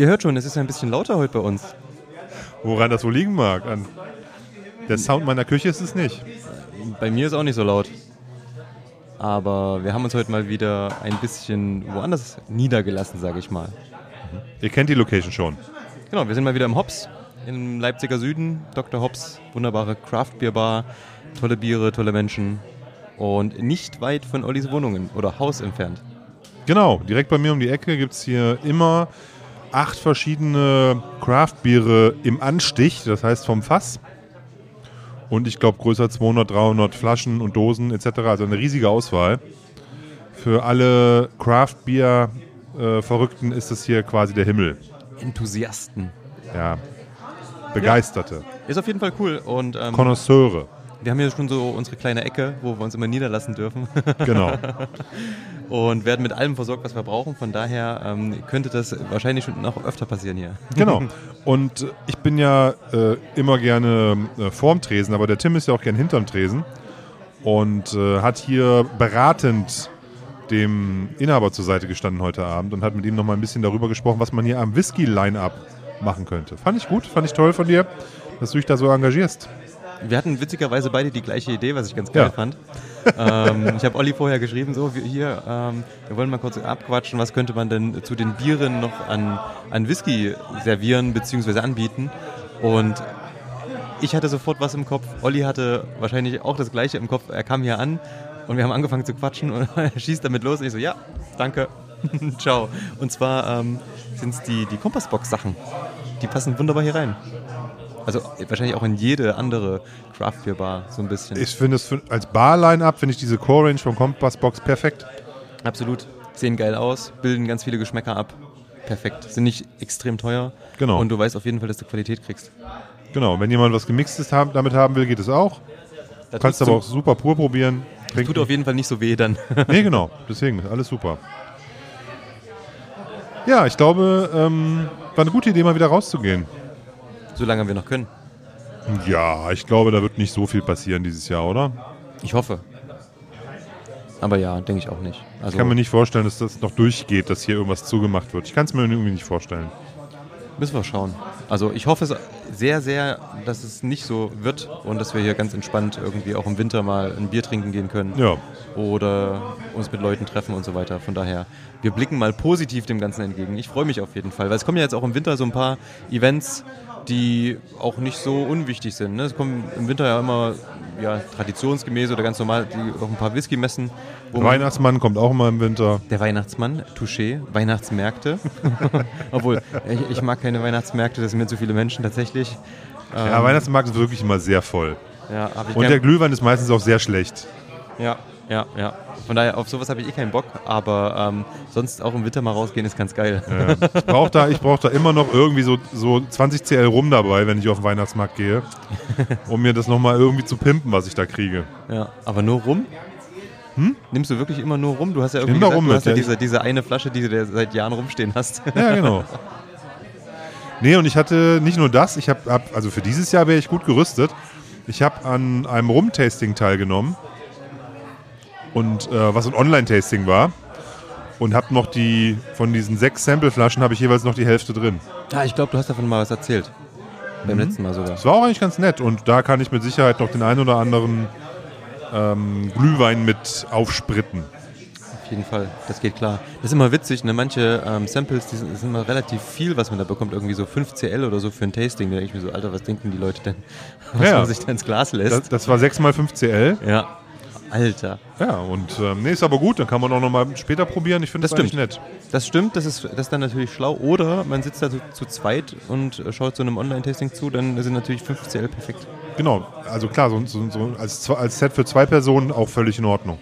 Ihr hört schon, es ist ein bisschen lauter heute bei uns. Woran das wohl liegen mag? An der Sound meiner Küche ist es nicht. Bei mir ist auch nicht so laut. Aber wir haben uns heute mal wieder ein bisschen woanders niedergelassen, sage ich mal. Ihr kennt die Location schon. Genau, wir sind mal wieder im Hops, im Leipziger Süden. Dr. Hops, wunderbare Craft-Bier-Bar, tolle Biere, tolle Menschen. Und nicht weit von Ollis Wohnungen oder Haus entfernt. Genau, direkt bei mir um die Ecke gibt es hier immer acht verschiedene Craft-Biere im Anstich, das heißt vom Fass. Und ich glaube größer 200, 300 Flaschen und Dosen etc. Also eine riesige Auswahl. Für alle Craft-Bier-Verrückten ist das hier quasi der Himmel. Enthusiasten. Ja, Begeisterte. Ist auf jeden Fall cool. Und ähm. Wir haben hier schon so unsere kleine Ecke, wo wir uns immer niederlassen dürfen. Genau. und werden mit allem versorgt, was wir brauchen. Von daher ähm, könnte das wahrscheinlich schon noch öfter passieren hier. Genau. Und ich bin ja äh, immer gerne äh, vorm Tresen, aber der Tim ist ja auch gern hinterm Tresen und äh, hat hier beratend dem Inhaber zur Seite gestanden heute Abend und hat mit ihm noch mal ein bisschen darüber gesprochen, was man hier am Whisky-Line-Up machen könnte. Fand ich gut, fand ich toll von dir, dass du dich da so engagierst. Wir hatten witzigerweise beide die gleiche Idee, was ich ganz geil Ja. fand. ähm, ich habe Olli vorher geschrieben, so, wir, hier, ähm, wir wollen mal kurz abquatschen, was könnte man denn zu den Bieren noch an, an Whisky servieren bzw. anbieten. Und ich hatte sofort was im Kopf. Olli hatte wahrscheinlich auch das gleiche im Kopf. Er kam hier an und wir haben angefangen zu quatschen und er schießt damit los. Und ich so, ja, danke. Ciao. Und zwar ähm, sind es die, die Kompassbox-Sachen. Die passen wunderbar hier rein. Also wahrscheinlich auch in jede andere Craft Beer Bar so ein bisschen. Ich finde es als Bar-Line-Up finde ich diese Core-Range vom Compass Box perfekt. Absolut. Sehen geil aus, bilden ganz viele Geschmäcker ab. Perfekt. Sind nicht extrem teuer. Genau. Und du weißt auf jeden Fall, dass du Qualität kriegst. Genau, wenn jemand was Gemixtes haben, damit haben will, geht es auch. Da Kannst aber auch super pur probieren. Tut auf jeden Fall nicht so weh dann. Nee, genau. Deswegen, alles super. Ja, ich glaube, ähm, war eine gute Idee, mal wieder rauszugehen. Solange wir noch können. Ja, ich glaube, da wird nicht so viel passieren dieses Jahr, oder? Ich hoffe. Aber ja, denke ich auch nicht. Also Ich kann mir nicht vorstellen, dass das noch durchgeht, dass hier irgendwas zugemacht wird. Ich kann es mir irgendwie nicht vorstellen. müssen wir schauen. Also ich hoffe sehr, sehr, dass es nicht so wird und dass wir hier ganz entspannt irgendwie auch im Winter mal ein Bier trinken gehen können. Ja, oder uns mit Leuten treffen und so weiter. Von daher, wir blicken mal positiv dem Ganzen entgegen. Ich freue mich auf jeden Fall, weil es kommen ja jetzt auch im Winter so ein paar Events, die auch nicht so unwichtig sind. Ne? Es kommen im Winter ja immer ja, traditionsgemäß oder ganz normal die, auch ein paar Whisky-Messen. man- Weihnachtsmann kommt auch mal im Winter. Der Weihnachtsmann, Touché, Weihnachtsmärkte. Obwohl, ich, ich mag keine Weihnachtsmärkte, das sind mir zu viele Menschen tatsächlich. Ja, Ähm, Weihnachtsmarkt ist wirklich immer sehr voll. ja, Und der Glühwein ist meistens auch sehr schlecht. Ja, ja, ja. Von daher, auf sowas habe ich eh keinen Bock, aber ähm, sonst auch im Winter mal rausgehen ist ganz geil. Ich brauche da, ich brauch da immer noch irgendwie so, so 20 CL rum dabei, wenn ich auf den Weihnachtsmarkt gehe, um mir das nochmal irgendwie zu pimpen, was ich da kriege. Ja, aber nur rum? Nimmst du wirklich immer nur rum? Du hast ja irgendwie Hm? Gesagt, rum du hast ja ja. diese, diese eine Flasche, die du da seit Jahren rumstehen hast. Ja, genau. Nee, und ich hatte nicht nur das, ich habe, hab, also für dieses Jahr wäre ich gut gerüstet. Ich habe an einem Rum-Tasting teilgenommen. Und äh, was ein Online-Tasting war. Und habe noch die, von diesen sechs Sampleflaschen habe ich jeweils noch die Hälfte drin. Ja, ich glaube, du hast davon mal was erzählt. Beim Mhm. letzten Mal sogar. Das war auch eigentlich ganz nett. Und da kann ich mit Sicherheit noch den einen oder anderen ähm, Glühwein mit aufspritten. Auf jeden Fall, das geht klar. Das ist immer witzig, ne? manche ähm, Samples, die sind, sind immer relativ viel, was man da bekommt. Irgendwie so 5 CL oder so für ein Tasting. Da denke ich mir so, Alter, was denken die Leute denn? Was Ja. man sich da ins Glas lässt. Das, das war 6x5 CL. ja, Alter. Ja, und ähm, nee, ist aber gut. Dann kann man auch noch mal später probieren. Ich finde das, Das stimmt. nett. Das stimmt, das ist, das ist dann natürlich schlau. Oder man sitzt da zu, zu zweit und äh, schaut so einem Online-Tasting zu, dann sind natürlich 5 CL perfekt. Genau, also klar, so, so, so als, als Set für zwei Personen auch völlig in Ordnung.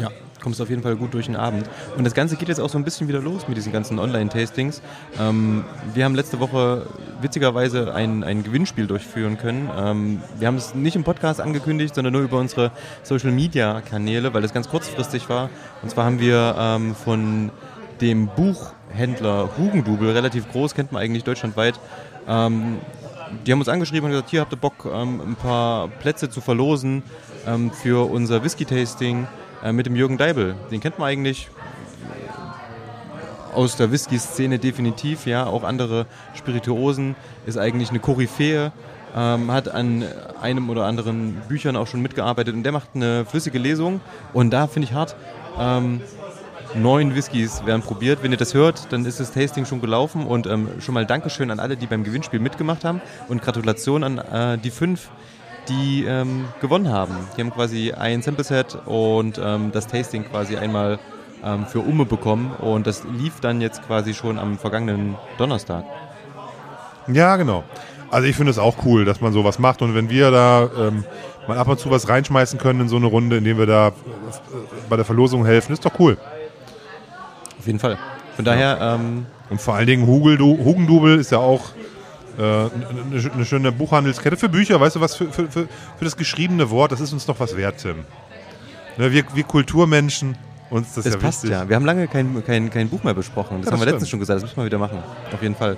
Ja. Kommst auf jeden Fall gut durch den Abend. Und das Ganze geht jetzt auch so ein bisschen wieder los mit diesen ganzen Online-Tastings. Ähm, wir haben letzte Woche witzigerweise ein, ein Gewinnspiel durchführen können. Ähm, wir haben es nicht im Podcast angekündigt, sondern nur über unsere Social-Media-Kanäle, weil das ganz kurzfristig war. Und zwar haben wir ähm, von dem Buchhändler Hugendubel, relativ groß, kennt man eigentlich deutschlandweit, ähm, die haben uns angeschrieben und gesagt, hier habt ihr Bock, ähm, ein paar Plätze zu verlosen ähm, für unser Whisky-Tasting äh, mit dem Jürgen Deibel. Den kennt man eigentlich aus der Whisky-Szene definitiv, ja, auch andere Spirituosen, ist eigentlich eine Koryphäe, ähm, hat an einem oder anderen Büchern auch schon mitgearbeitet. Und der macht eine flüssige Lesung. Und da finde ich hart. Ähm, neun Whiskys werden probiert. Wenn ihr das hört, dann ist das Tasting schon gelaufen. Und ähm, schon mal Dankeschön an alle, die beim Gewinnspiel mitgemacht haben. Und Gratulation an äh, die fünf, die ähm, gewonnen haben. Die haben quasi ein Sample-Set und ähm, das Tasting quasi einmal ähm, für Umme bekommen und das lief dann jetzt quasi schon am vergangenen Donnerstag. Ja, genau. Also ich finde es auch cool, dass man sowas macht und wenn wir da ähm, mal ab und zu was reinschmeißen können in so eine Runde, indem wir da äh, bei der Verlosung helfen, ist doch cool. Auf jeden Fall. Von daher. Ähm, und vor allen Dingen Hugendubel ist ja auch äh, eine, eine schöne Buchhandelskette für Bücher. Weißt du was, für, für, für, für das geschriebene Wort, das ist uns doch was wert, Tim. Ne, wir, wir Kulturmenschen, uns das, das ja passt wichtig. ja. Wir haben lange kein, kein, kein Buch mehr besprochen. Das Ja, haben das wir letztens schon gesagt. Das müssen wir wieder machen. Auf jeden Fall.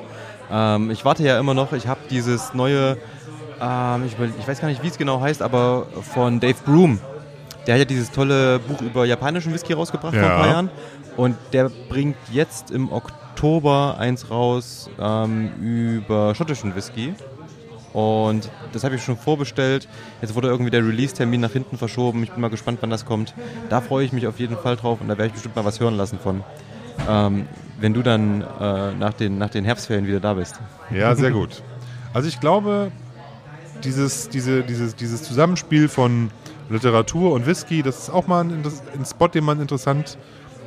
Ähm, ich warte ja immer noch. Ich habe dieses neue, ähm, ich, ich weiß gar nicht, wie es genau heißt, aber von Dave Broom. Der hat ja dieses tolle Buch über japanischen Whisky rausgebracht vor ein Ja. paar Jahren. Und der bringt jetzt im Oktober eins raus ähm, über schottischen Whisky. Und das habe ich schon vorbestellt. Jetzt wurde irgendwie der Release-Termin nach hinten verschoben. Ich bin mal gespannt, wann das kommt. Da freue ich mich auf jeden Fall drauf und da werde ich bestimmt mal was hören lassen von. Ähm, wenn du dann äh, nach, den, nach den Herbstferien wieder da bist. Ja, sehr gut. Also ich glaube, dieses, diese, dieses, dieses Zusammenspiel von Literatur und Whisky, das ist auch mal ein, ein Spot, den man interessant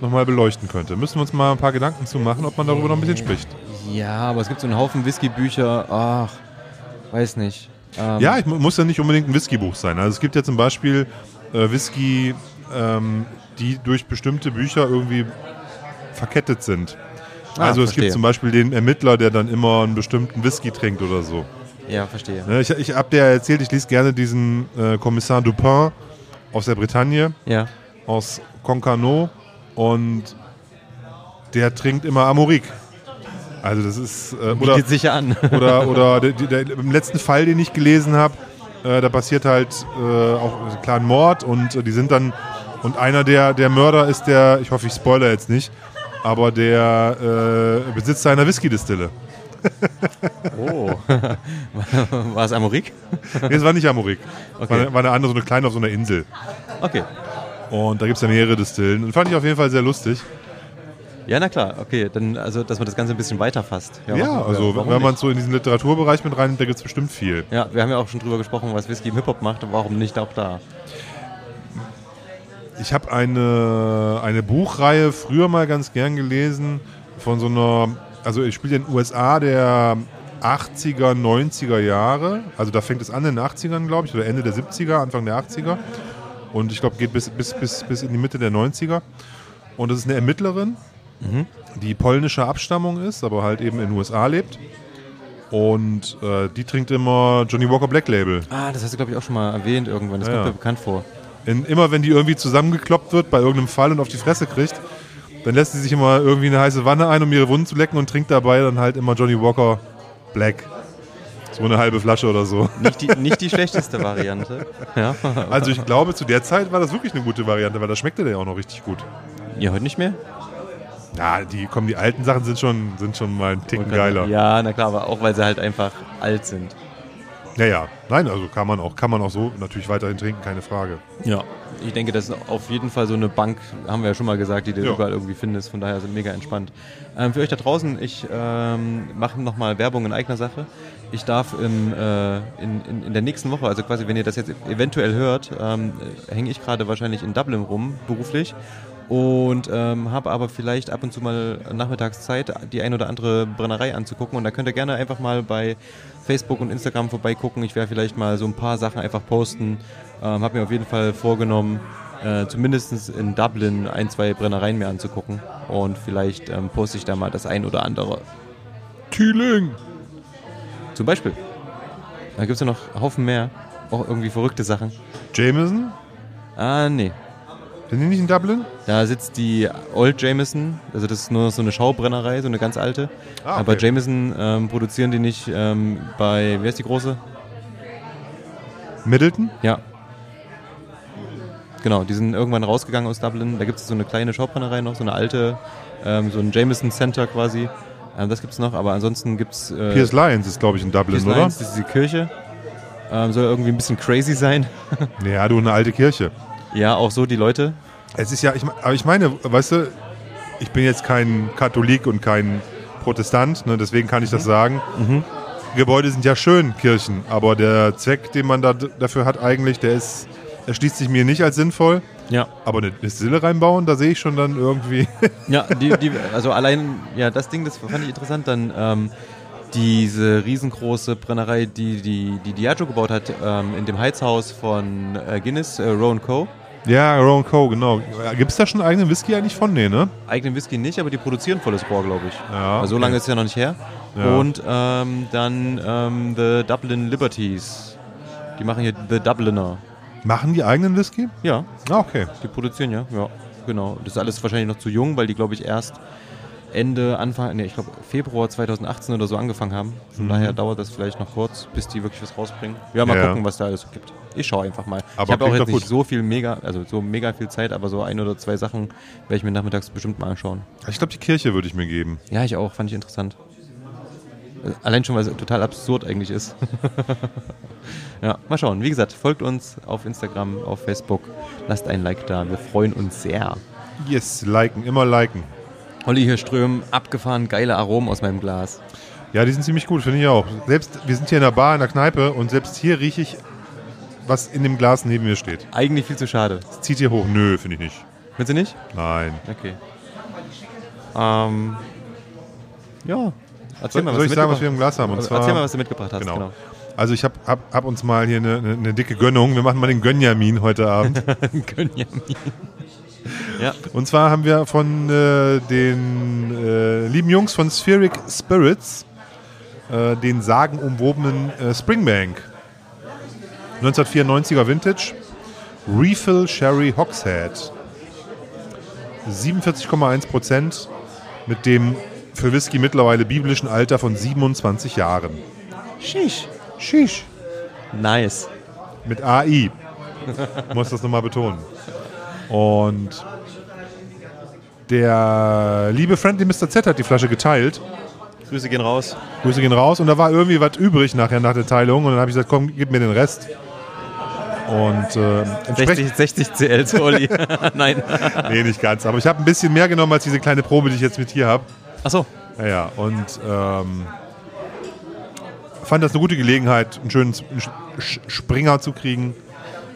nochmal beleuchten könnte. Müssen wir uns mal ein paar Gedanken zu machen, ob man darüber noch ein bisschen spricht. Ja, aber es gibt so einen Haufen Whisky-Bücher. Ach, weiß nicht. Ähm, Ja, ich mu- muss ja nicht unbedingt ein Whiskybuch sein. Also es gibt ja zum Beispiel äh, Whisky, ähm, die durch bestimmte Bücher irgendwie verkettet sind. Ah, also es verstehe. gibt zum Beispiel den Ermittler, der dann immer einen bestimmten Whisky trinkt oder so. Ja, verstehe. Ne, Ich, ich habe dir ja erzählt, ich lese gerne diesen äh, Kommissar Dupin aus der Bretagne, Ja. aus Concarneau und der trinkt immer Amorik. Also das ist äh, oder, Bietet sicher an. oder oder der, der, der, im letzten Fall, den ich gelesen habe, äh, da passiert halt äh, auch ein kleiner Mord und äh, die sind dann und einer der der Mörder ist der, ich hoffe ich spoiler jetzt nicht, aber der äh, Besitzer einer Whisky-Distille. Oh. War es Amorik? Nee, es war nicht Amorik. Okay. War, war eine andere, so eine kleine auf so einer Insel. Okay. Und da gibt es ja mehrere Distillen. Und fand ich auf jeden Fall sehr lustig. Ja, na klar. Okay, dann, also, dass man das Ganze ein bisschen weiter fasst. Ja, warum- also warum wenn man so in diesen Literaturbereich mit rein, da gibt es bestimmt viel. Ja, wir haben ja auch schon drüber gesprochen, was Whisky im Hip-Hop macht. Warum nicht auch da? Ich habe eine, eine Buchreihe früher mal ganz gern gelesen von so einer, also ich spiele in den USA der 80er, 90er Jahre. Also da fängt es an in den 80ern, glaube ich, oder Ende der 70er, Anfang der 80er. Und ich glaube, geht bis, bis, bis, bis in die Mitte der 90er. Und das ist eine Ermittlerin, die polnischer Abstammung ist, aber halt eben in den USA lebt. Und äh, die trinkt immer Johnny Walker Black Label. Ah, das hast du, glaube ich, auch schon mal erwähnt irgendwann. Das Ja, kommt ja. mir bekannt vor. In, immer wenn die irgendwie zusammengekloppt wird bei irgendeinem Fall und auf die Fresse kriegt, dann lässt sie sich immer irgendwie eine heiße Wanne ein, um ihre Wunden zu lecken und trinkt dabei dann halt immer Johnny Walker Black. So eine halbe Flasche oder so. Nicht die, nicht die schlechteste Variante. Ja. Also ich glaube, zu der Zeit war das wirklich eine gute Variante, weil das schmeckte der ja auch noch richtig gut. ja, heute nicht mehr? Ja, die, komm, die alten Sachen sind schon, sind schon mal ein Ticken geiler. Ja, na klar, aber auch weil sie halt einfach alt sind. ja, ja. Nein, also kann man auch, kann man auch so natürlich weiterhin trinken, keine Frage. Ja. Ich denke, das ist auf jeden Fall so eine Bank, haben wir ja schon mal gesagt, die du Ja. überall irgendwie findest. Von daher sind mega entspannt. Ähm, für euch da draußen, ich ähm, mache nochmal Werbung in eigener Sache. Ich darf im, äh, in, in, in der nächsten Woche, also quasi, wenn ihr das jetzt eventuell hört, ähm, äh, hänge ich gerade wahrscheinlich in Dublin rum, beruflich. Und ähm, habe aber vielleicht ab und zu mal nachmittags Zeit, die ein oder andere Brennerei anzugucken. Und da könnt ihr gerne einfach mal bei Facebook und Instagram vorbeigucken. Ich werde vielleicht mal so ein paar Sachen einfach posten. Ähm, habe mir auf jeden Fall vorgenommen, äh, zumindest in Dublin ein, zwei Brennereien mehr anzugucken. Und vielleicht ähm, poste ich da mal das ein oder andere. Kühling! Zum Beispiel. Da gibt es ja noch Haufen mehr. Auch irgendwie verrückte Sachen. Jameson? Ah, nee. Sind die nicht in Dublin? Da sitzt die Old Jameson, also das ist nur so eine Schaubrennerei, so eine ganz alte. Ah, Aber okay. Jameson ähm, produzieren die nicht ähm, bei, wer ist die große? Middleton? Ja. Genau, die sind irgendwann rausgegangen aus Dublin. Da gibt es so eine kleine Schaubrennerei noch, so eine alte, ähm, so ein Jameson Center quasi. Ähm, das gibt es noch, aber ansonsten gibt es. Äh, Piers Lions ist, glaube ich, in Dublin, Piers oder? Lions, das ist die Kirche. Ähm, soll irgendwie ein bisschen crazy sein. Ja, du, eine alte Kirche. ja, auch so die Leute. Es ist ja, ich, aber ich meine, weißt du, ich bin jetzt kein Katholik und kein Protestant, ne, deswegen kann ich das sagen. Gebäude sind ja schön, Kirchen, aber der Zweck, den man da dafür hat eigentlich, der ist, erschließt sich mir nicht als sinnvoll. Ja. Aber eine Distille reinbauen, da sehe ich schon dann irgendwie. Ja, die, die, also allein, ja, das Ding, das fand ich interessant, dann ähm, diese riesengroße Brennerei, die die, die Diageo gebaut hat, ähm, in dem Heizhaus von äh, Guinness, äh, Rowan Co. ja, Rowan Co., genau. Gibt es da schon eigenen Whisky eigentlich von? Nee, ne? Eigenen Whisky nicht, aber die produzieren volles Rohr, glaube ich. Ja, also so okay. lange ist es ja noch nicht her. Ja. Und ähm, dann ähm, The Dublin Liberties. Die machen hier The Dubliner. Machen die eigenen Whisky? Ja, Ah, okay. die produzieren ja. Ja, genau. Das ist alles wahrscheinlich noch zu jung, weil die, glaube ich, erst Ende, Anfang, nee, ich glaube Februar 2018 oder so angefangen haben. Von daher dauert das vielleicht noch kurz, bis die wirklich was rausbringen. Ja, mal Mhm. Ja. gucken, was da alles so gibt. Ich schaue einfach mal. Aber ich habe auch jetzt nicht gut. so viel mega, also so mega viel Zeit, aber so ein oder zwei Sachen werde ich mir nachmittags bestimmt mal anschauen. Ich glaube, die Kirche würde ich mir geben. Ja, ich auch, fand ich interessant. Allein schon, weil es total absurd eigentlich ist. ja, mal schauen. Wie gesagt, folgt uns auf Instagram, auf Facebook. Lasst ein Like da. Wir freuen uns sehr. Yes, liken, immer liken. Olli hier strömen abgefahren geile Aromen aus meinem Glas. Ja, die sind ziemlich gut, finde ich auch. Selbst, wir sind hier in der Bar, in der Kneipe und selbst hier rieche ich, was in dem Glas neben mir steht. Eigentlich viel zu schade. Das zieht hier hoch. Nö, finde ich nicht. Findest du nicht? Nein. Okay. Ähm, ja. Erzähl mal, was soll du ich sagen, was wir mitgebracht im Glas haben? Und hast. zwar, Erzähl mal, was du mitgebracht hast. Genau. Genau. Also ich habe hab, hab uns mal hier eine, eine, dicke Gönnung. Wir machen mal den Gönjamin heute Abend. Gönjamin. ja. Und zwar haben wir von äh, den äh, lieben Jungs von Spheric Spirits äh, den sagenumwobenen äh, Springbank. 1994er Vintage. Refill Sherry Hogshead. 47,1 Prozent mit dem für Whisky mittlerweile biblischen Alter von 27 Jahren. Sheesh. Sheesh. Nice. Mit AI. Muss das nochmal betonen. Und der liebe Friendly Mr. Z hat die Flasche geteilt. Grüße gehen raus. Grüße gehen raus. Und da war irgendwie was übrig nachher nach der Teilung. Und dann habe ich gesagt, komm, gib mir den Rest. Und äh, entsprechend. 60, 60 CL zu Olli. Nein. Nee, nicht ganz. Aber ich habe ein bisschen mehr genommen als diese kleine Probe, die ich jetzt mit hier habe. Achso. Ja, ja. Und ähm, fand das eine gute Gelegenheit, einen schönen Sch- Springer zu kriegen,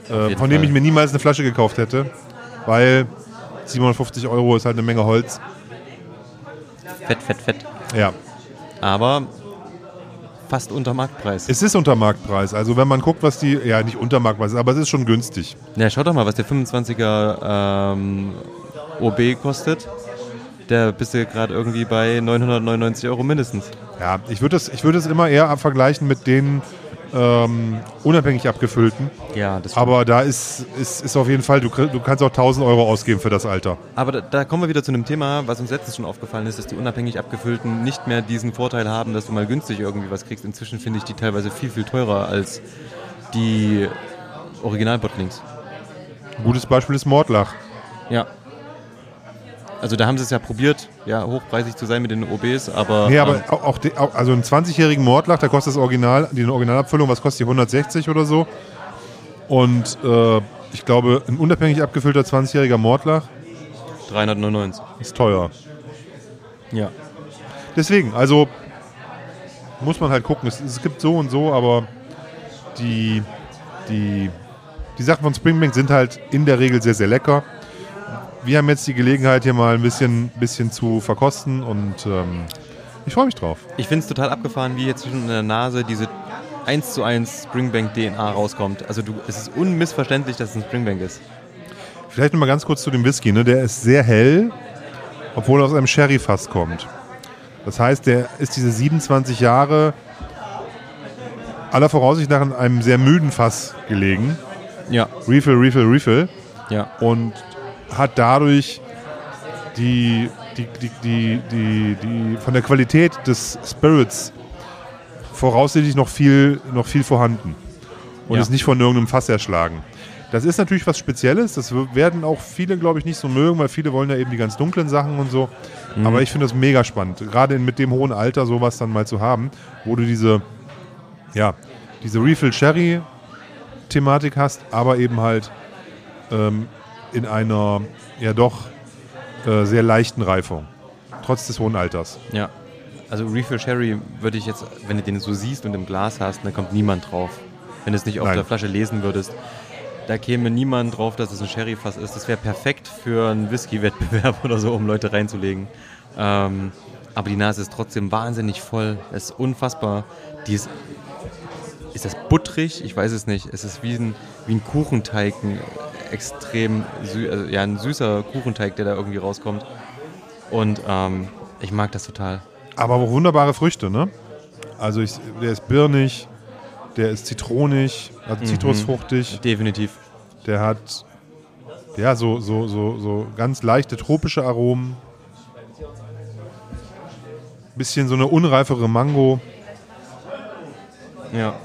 äh, von dem Fall. ich mir niemals eine Flasche gekauft hätte. Weil 750 Euro ist halt eine Menge Holz. Fett, fett, fett. Ja. Aber fast unter Marktpreis. Es ist unter Marktpreis. Also wenn man guckt, was die, ja nicht unter Marktpreis, aber es ist schon günstig. Ja, schau doch mal, was der 25er ähm, OB kostet. Der bist du gerade irgendwie bei 999 Euro mindestens. Ja, ich würde es ich würd es immer eher vergleichen mit den ähm, unabhängig abgefüllten. Ja, das Aber da ist, ist, ist auf jeden Fall, du, du kannst auch 1000 Euro ausgeben für das Alter. Aber da, da kommen wir wieder zu einem Thema, was uns letztens schon aufgefallen ist, dass die unabhängig abgefüllten nicht mehr diesen Vorteil haben, dass du mal günstig irgendwie was kriegst. Inzwischen finde ich die teilweise viel, viel teurer als die Original-Bottlings. Ein gutes Beispiel ist Mordlach. Ja. Also da haben sie es ja probiert, ja, hochpreisig zu sein mit den OBs, aber, Nee, aber ähm, auch, die- auch also einen 20-jährigen Mordlach, da kostet das Original, die Originalabfüllung, was kostet die 160 oder so. Und äh, ich glaube, ein unabhängig abgefüllter 20-jähriger Mordlach 399. ist teuer. Ja. Deswegen, also muss man halt gucken. Es, es gibt so und so, aber die, die, die Sachen von Springbank sind halt in der Regel sehr, sehr lecker. Wir haben jetzt die Gelegenheit, hier mal ein bisschen, bisschen zu verkosten und ähm, ich freue mich drauf. Ich finde es total abgefahren, wie jetzt schon in der Nase diese 1 zu 1 Springbank DNA rauskommt. Also du, es ist unmissverständlich, dass es ein Springbank ist. Vielleicht noch mal ganz kurz zu dem Whisky. Ne? Der ist sehr hell, obwohl er aus einem Sherry-Fass kommt. Das heißt, der ist diese 27 Jahre aller Voraussicht nach in einem sehr müden Fass gelegen. Ja. Refill, Refill, Refill. Ja. Und hat dadurch die, die, die, die, die, die von der Qualität des Spirits voraussichtlich noch viel, noch viel vorhanden. Und Ja. ist nicht von irgendeinem Fass erschlagen. Das ist natürlich was Spezielles. Das werden auch viele, glaube ich, nicht so mögen, weil viele wollen ja eben die ganz dunklen Sachen und so. Aber ich finde das mega spannend. Gerade mit dem hohen Alter sowas dann mal zu haben, wo du diese, ja, diese Refill Sherry Thematik hast, aber eben halt ähm, in einer ja doch äh, sehr leichten Reifung. Trotz des hohen Alters. Ja. Also Refill Sherry würde ich jetzt, wenn du den so siehst und im Glas hast, dann kommt niemand drauf. Wenn du es nicht auf Nein. der Flasche lesen würdest. Da käme niemand drauf, dass es ein Sherryfass ist. Das wäre perfekt für einen Whisky-Wettbewerb oder so, um Leute reinzulegen. Ähm, aber die Nase ist trotzdem wahnsinnig voll. Es ist unfassbar. Die ist, ist das butterig? Ich weiß es nicht. Es ist wie ein, wie ein Kuchenteig, ein extrem sü also, ja, ein süßer Kuchenteig, der da irgendwie rauskommt. Und ähm, ich mag das total. Aber auch wunderbare Früchte, ne? Also ich, der ist birnig, der ist zitronig, also zitrusfruchtig, Definitiv. der hat ja so, so, so, so ganz leichte tropische Aromen. Bisschen so eine unreifere Mango, Ja.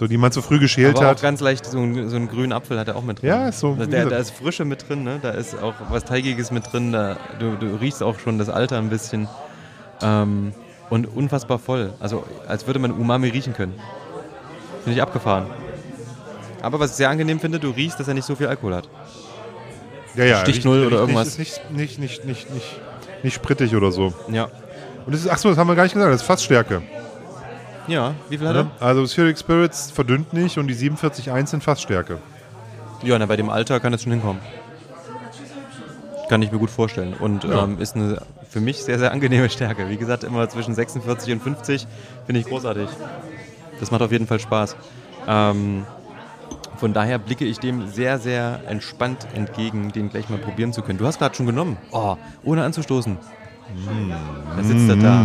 So die man zu früh geschält Aber auch hat. ganz leicht, so, ein, so einen grünen Apfel hat er auch mit drin. Ja, ist so, Da, der, gesagt- da ist Frische mit drin, ne? da ist auch was Teigiges mit drin. Da, du, du riechst auch schon das Alter ein bisschen. Ähm, und unfassbar voll. Also als würde man Umami riechen können. Finde ich abgefahren. Aber was ich sehr angenehm finde, du riechst, dass er nicht so viel Alkohol hat. Ja, ja, Stich null oder irgendwas. Nicht, ist nicht, nicht, nicht, nicht, nicht, nicht sprittig oder so. Ja. Und das ist, achso, das haben wir gar nicht gesagt, das ist Fassstärke. Ja, wie viel hat er? Also Spheric Spirits verdünnt nicht und die 47.1 sind Fassstärke. Ja, na, bei dem Alter kann das schon hinkommen. Kann ich mir gut vorstellen. Und Ja. ähm, ist eine für mich sehr, sehr angenehme Stärke. Wie gesagt, immer zwischen 46 und 50 finde ich großartig. Das macht auf jeden Fall Spaß. Ähm, von daher blicke ich dem sehr, sehr entspannt entgegen, den gleich mal probieren zu können. Du hast gerade schon genommen. Oh, ohne anzustoßen. Da sitzt er da.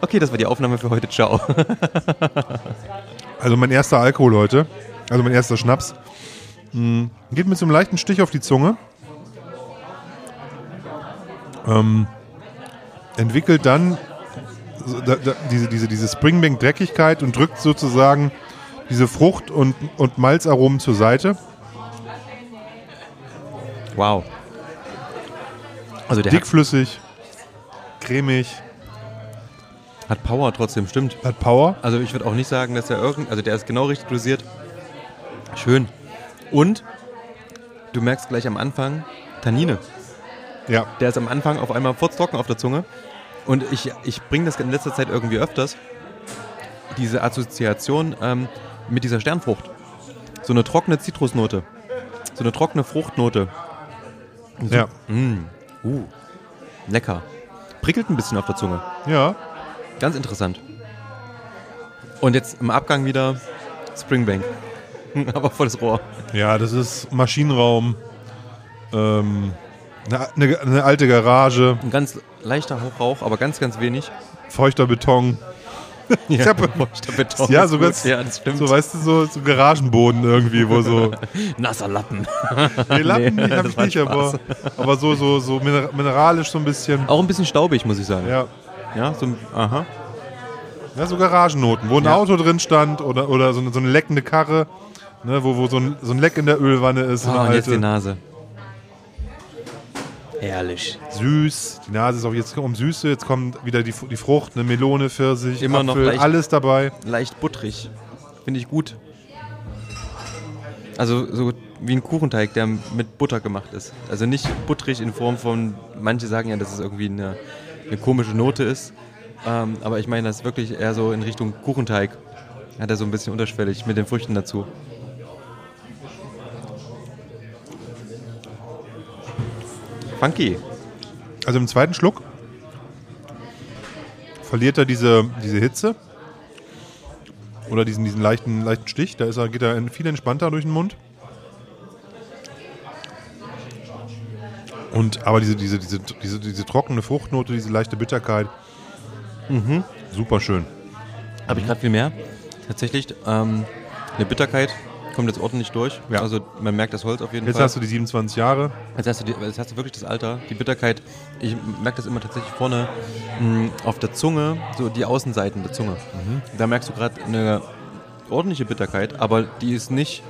okay, das war die Aufnahme für heute. Ciao. Also mein erster Alkohol heute, also mein erster Schnaps, mh, geht mit so einem leichten Stich auf die Zunge. Ähm, entwickelt dann so, da, da, diese, diese, diese Springbank-Dreckigkeit und drückt sozusagen diese Frucht- und, und Malzaromen zur Seite. Wow. Also der Dickflüssig, cremig, hat Power trotzdem, stimmt. hat Power. Also ich würde auch nicht sagen, dass er irgend, also der ist genau richtig dosiert. Schön. Und du merkst gleich am Anfang Tannine. Ja, Der ist am Anfang auf einmal furztrocken auf der Zunge. Und ich, ich bringe das in letzter Zeit irgendwie öfters. Diese Assoziation ähm, mit dieser Sternfrucht. So eine trockene Zitrusnote. So eine trockene Fruchtnote. ja, Mm. Uh. Lecker. Prickelt ein bisschen auf der Zunge. ja. Ganz interessant. Und jetzt im Abgang wieder Springbank. Aber volles Rohr. Ja, das ist Maschinenraum, ähm, eine, eine, alte Garage, Ein ganz leichter Hauch Rauch, aber ganz, ganz wenig. feuchter Beton. Ja, hab- Ja, ist so ganz- Ja, das stimmt. So, weißt du, so, so Garagenboden irgendwie, wo so. Nasser Lappen. Nee, Lappen Nee, nee, hab das ich nicht, aber, aber so, so, so miner- mineralisch so ein bisschen. Auch ein bisschen staubig, muss ich sagen. Ja, Ja, so ein, aha. ja so Garagennoten, wo ein Ja. Auto drin stand oder, oder so, eine, so eine leckende Karre, ne, wo, wo so, ein, so ein Leck in der Ölwanne ist. Ah, und jetzt die. Nase. Herrlich. Süß, die Nase ist auch jetzt um Süße, jetzt kommt wieder die, die Frucht, eine Melone, Pfirsich, Immer noch Apfel, leicht- alles dabei. Leicht butterig. Finde ich gut. Also so wie ein Kuchenteig, der mit Butter gemacht ist. Also nicht butterig in Form von, manche sagen ja, dass es irgendwie eine, eine komische Note ist. Ähm, aber ich meine das ist wirklich eher so in Richtung Kuchenteig. Hat er so ein bisschen unterschwellig mit den Früchten dazu. Funky. Also im zweiten Schluck verliert er diese, diese Hitze oder diesen, diesen leichten, leichten Stich. Da ist er, geht er viel entspannter durch den Mund. Und aber diese, diese, diese, diese, diese trockene Fruchtnote, diese leichte Bitterkeit, super schön. Habe ich gerade viel mehr. Tatsächlich, ähm, eine Bitterkeit kommt jetzt ordentlich durch. Ja. Also man merkt das Holz auf jeden Jetzt Fall. hast du die 27 Jahre. Jetzt hast, du die, jetzt hast du wirklich das Alter, die Bitterkeit. Ich merke das immer tatsächlich vorne mh, auf der Zunge, so die Außenseiten der Zunge. Da merkst du gerade eine ordentliche Bitterkeit, aber die ist nicht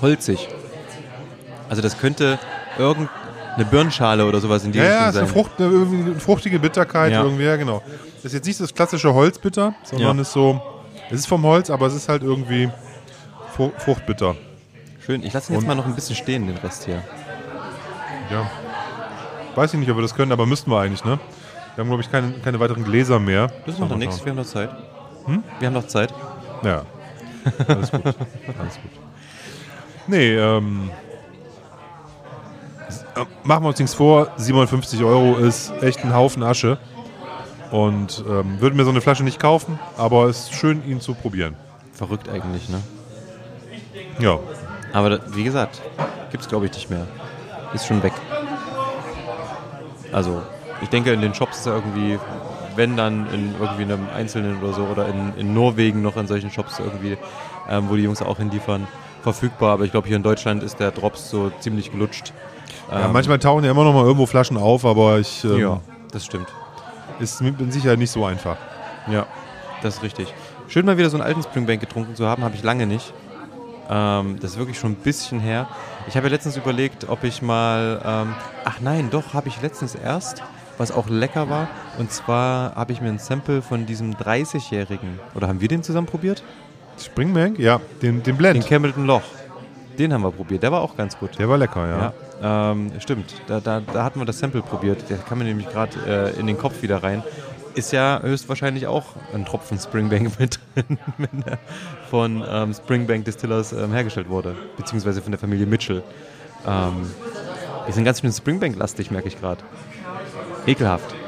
holzig. Also das könnte irgendeine Birnschale oder sowas in die Ja, ja, Richtung ist eine, sein. Frucht, eine, irgendwie eine fruchtige Bitterkeit Ja. irgendwie, ja genau. Das ist jetzt nicht das klassische Holzbitter, sondern Ja. ist so, es ist vom Holz, aber es ist halt irgendwie Fruchtbitter. Schön. Ich lasse ihn jetzt Und- mal noch ein bisschen stehen, den Rest hier. Ja. Weiß ich nicht, ob wir das können, aber müssten wir eigentlich, ne? Wir haben, glaube ich, keine, keine weiteren Gläser mehr. Das macht doch nichts. Wir haben noch Zeit. Wir haben noch Zeit. Ja. Alles gut. Alles gut. Nee, ähm. äh, Machen wir uns nichts vor, 57 Euro ist echt ein Haufen Asche. Und ähm, würde mir so eine Flasche nicht kaufen, aber es ist schön, ihn zu probieren. Verrückt eigentlich, ne? Ja. Aber da, wie gesagt, gibt's glaube ich nicht mehr. Ist schon weg. Also, ich denke, in den Shops ist er irgendwie, wenn dann in irgendwie einem Einzelnen oder so, oder in, in Norwegen noch in solchen Shops irgendwie, ähm, wo die Jungs auch hinliefern, verfügbar. Aber ich glaube, hier in Deutschland ist der Drops so ziemlich gelutscht. ja Ähm, manchmal tauchen ja immer noch mal irgendwo Flaschen auf, aber ich ähm, ja, das stimmt. ist mit Sicherheit nicht so einfach. Ja, das ist richtig. Schön mal wieder so einen alten Springbank getrunken zu haben, habe ich lange nicht. Ähm, das ist wirklich schon ein bisschen her. Ich habe ja letztens überlegt, ob ich mal. Ähm, ach nein, doch, habe ich letztens erst, was auch lecker war. Und zwar habe ich mir ein Sample von diesem 30-Jährigen. Oder haben wir den zusammen probiert? Springbank? Ja, den, den Blend. Den Camelton Loch. Den haben wir probiert. Der war auch ganz gut. der war lecker, ja. Ja, ähm, stimmt. Da, da, da hatten wir das Sample probiert. Der kam mir nämlich gerade äh, in den Kopf wieder rein. Ist ja höchstwahrscheinlich auch ein Tropfen Springbank mit drin, wenn der von ähm, Springbank Distillers ähm, hergestellt wurde. Beziehungsweise von der Familie Mitchell. Ähm, wir sind ganz schön Springbank-lastig, merke ich gerade. Ekelhaft.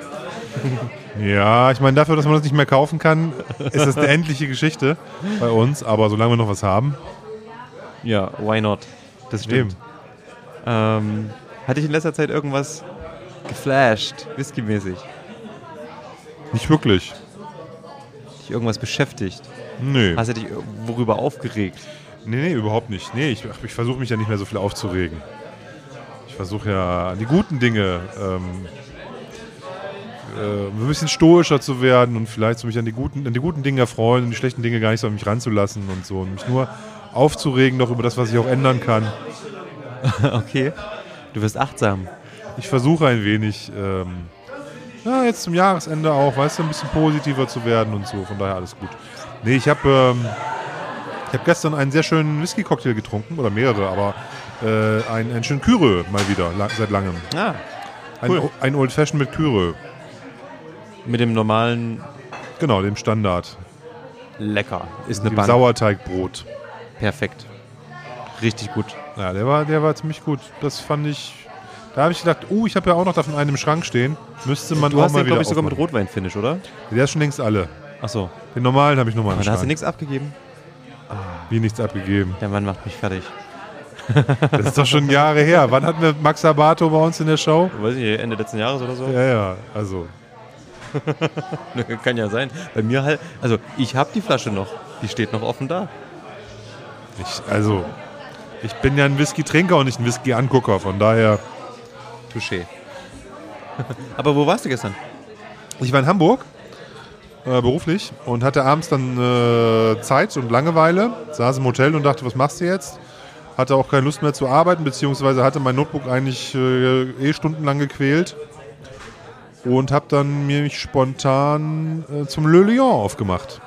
Ja, ich meine, dafür, dass man das nicht mehr kaufen kann, ist das eine endliche Geschichte bei uns. Aber solange wir noch was haben, Ja, why not? Das stimmt. Ähm, hatte ich in letzter Zeit irgendwas geflasht, whiskymäßig? Nicht wirklich. Dich irgendwas beschäftigt? Nee. Hast du dich worüber aufgeregt? Nee, nee, überhaupt nicht. Nee, ich, ich versuche mich ja nicht mehr so viel aufzuregen. Ich versuche ja an die guten Dinge ähm, äh, ein bisschen stoischer zu werden und vielleicht so mich an die guten, an die guten Dinge erfreuen und die schlechten Dinge gar nicht so an mich ranzulassen und so. Und mich nur aufzuregen noch über das, was ich auch ändern kann. Okay. Du wirst achtsam. Ich versuche ein wenig, ähm, ja, jetzt zum Jahresende auch, weißt du, ein bisschen positiver zu werden und so. Von daher alles gut. Nee, ich habe ähm, ich hab gestern einen sehr schönen Whisky-Cocktail getrunken, oder mehrere, aber äh, einen, einen schönen Kyre mal wieder, la seit langem. Ah, Ein, Cool. ein Old Fashion mit Kyre. mit dem normalen Genau, dem Standard. Lecker. Ist eine Bank. Sauerteigbrot. Perfekt. Richtig gut. Ja, der war, der war ziemlich gut. Das fand ich. Da habe ich gedacht, uh, ich habe ja auch noch davon einen im Schrank stehen. Müsste man Du auch hast mal den, glaube ich, sogar mit. Rotwein-Finish, oder? Der ist schon längst alle. Achso. Den normalen habe ich nochmal im da hast du Schrank. nichts abgegeben? Wie nichts abgegeben. Der Mann macht mich fertig. Das ist doch schon Jahre her. Wann hatten wir Max Abato bei uns in der Show? Weiß ich, Ende letzten Jahres oder so? Ja, ja, also. Kann ja sein. Bei mir halt, also ich habe die Flasche noch. Die steht noch offen da. Ich, also, ich bin ja ein Whisky-Trinker und nicht ein Whisky-Angucker, von daher. Touché. Aber wo warst du gestern? Ich war in Hamburg, äh, beruflich, und hatte abends dann äh, Zeit und Langeweile, saß im Hotel und dachte, was machst du jetzt? Hatte auch keine Lust mehr zu arbeiten, beziehungsweise hatte mein Notebook eigentlich äh, eh stundenlang gequält. Und habe dann mich spontan äh, zum Le Lion aufgemacht.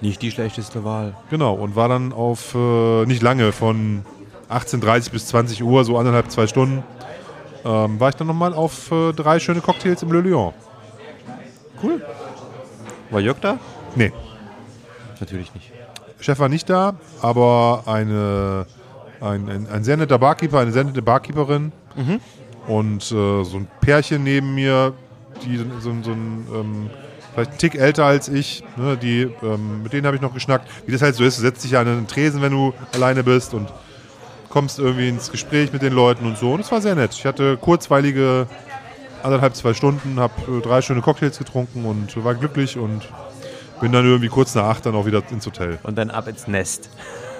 Nicht die schlechteste Wahl. Genau, und war dann auf, äh, nicht lange, von 18.30 bis 20 Uhr, so anderthalb, zwei Stunden, ähm, war ich dann nochmal auf äh, drei schöne Cocktails im Le Lion. Cool. War Jörg da? Nee, Natürlich nicht. Chef war nicht da, aber eine, ein, ein, ein sehr netter Barkeeper, eine sehr nette Barkeeperin und äh, so ein Pärchen neben mir, die so, so, so ein, ähm, vielleicht einen Tick älter als ich, ne, die, ähm, mit denen habe ich noch geschnackt. Wie das halt so ist, du setzt dich ja an einen Tresen, wenn du alleine bist und kommst irgendwie ins Gespräch mit den Leuten und so. Und es war sehr nett. Ich hatte kurzweilige anderthalb, zwei Stunden, habe äh, drei schöne Cocktails getrunken und war glücklich und bin dann irgendwie kurz nach acht dann auch wieder ins Hotel. Und dann ab ins Nest.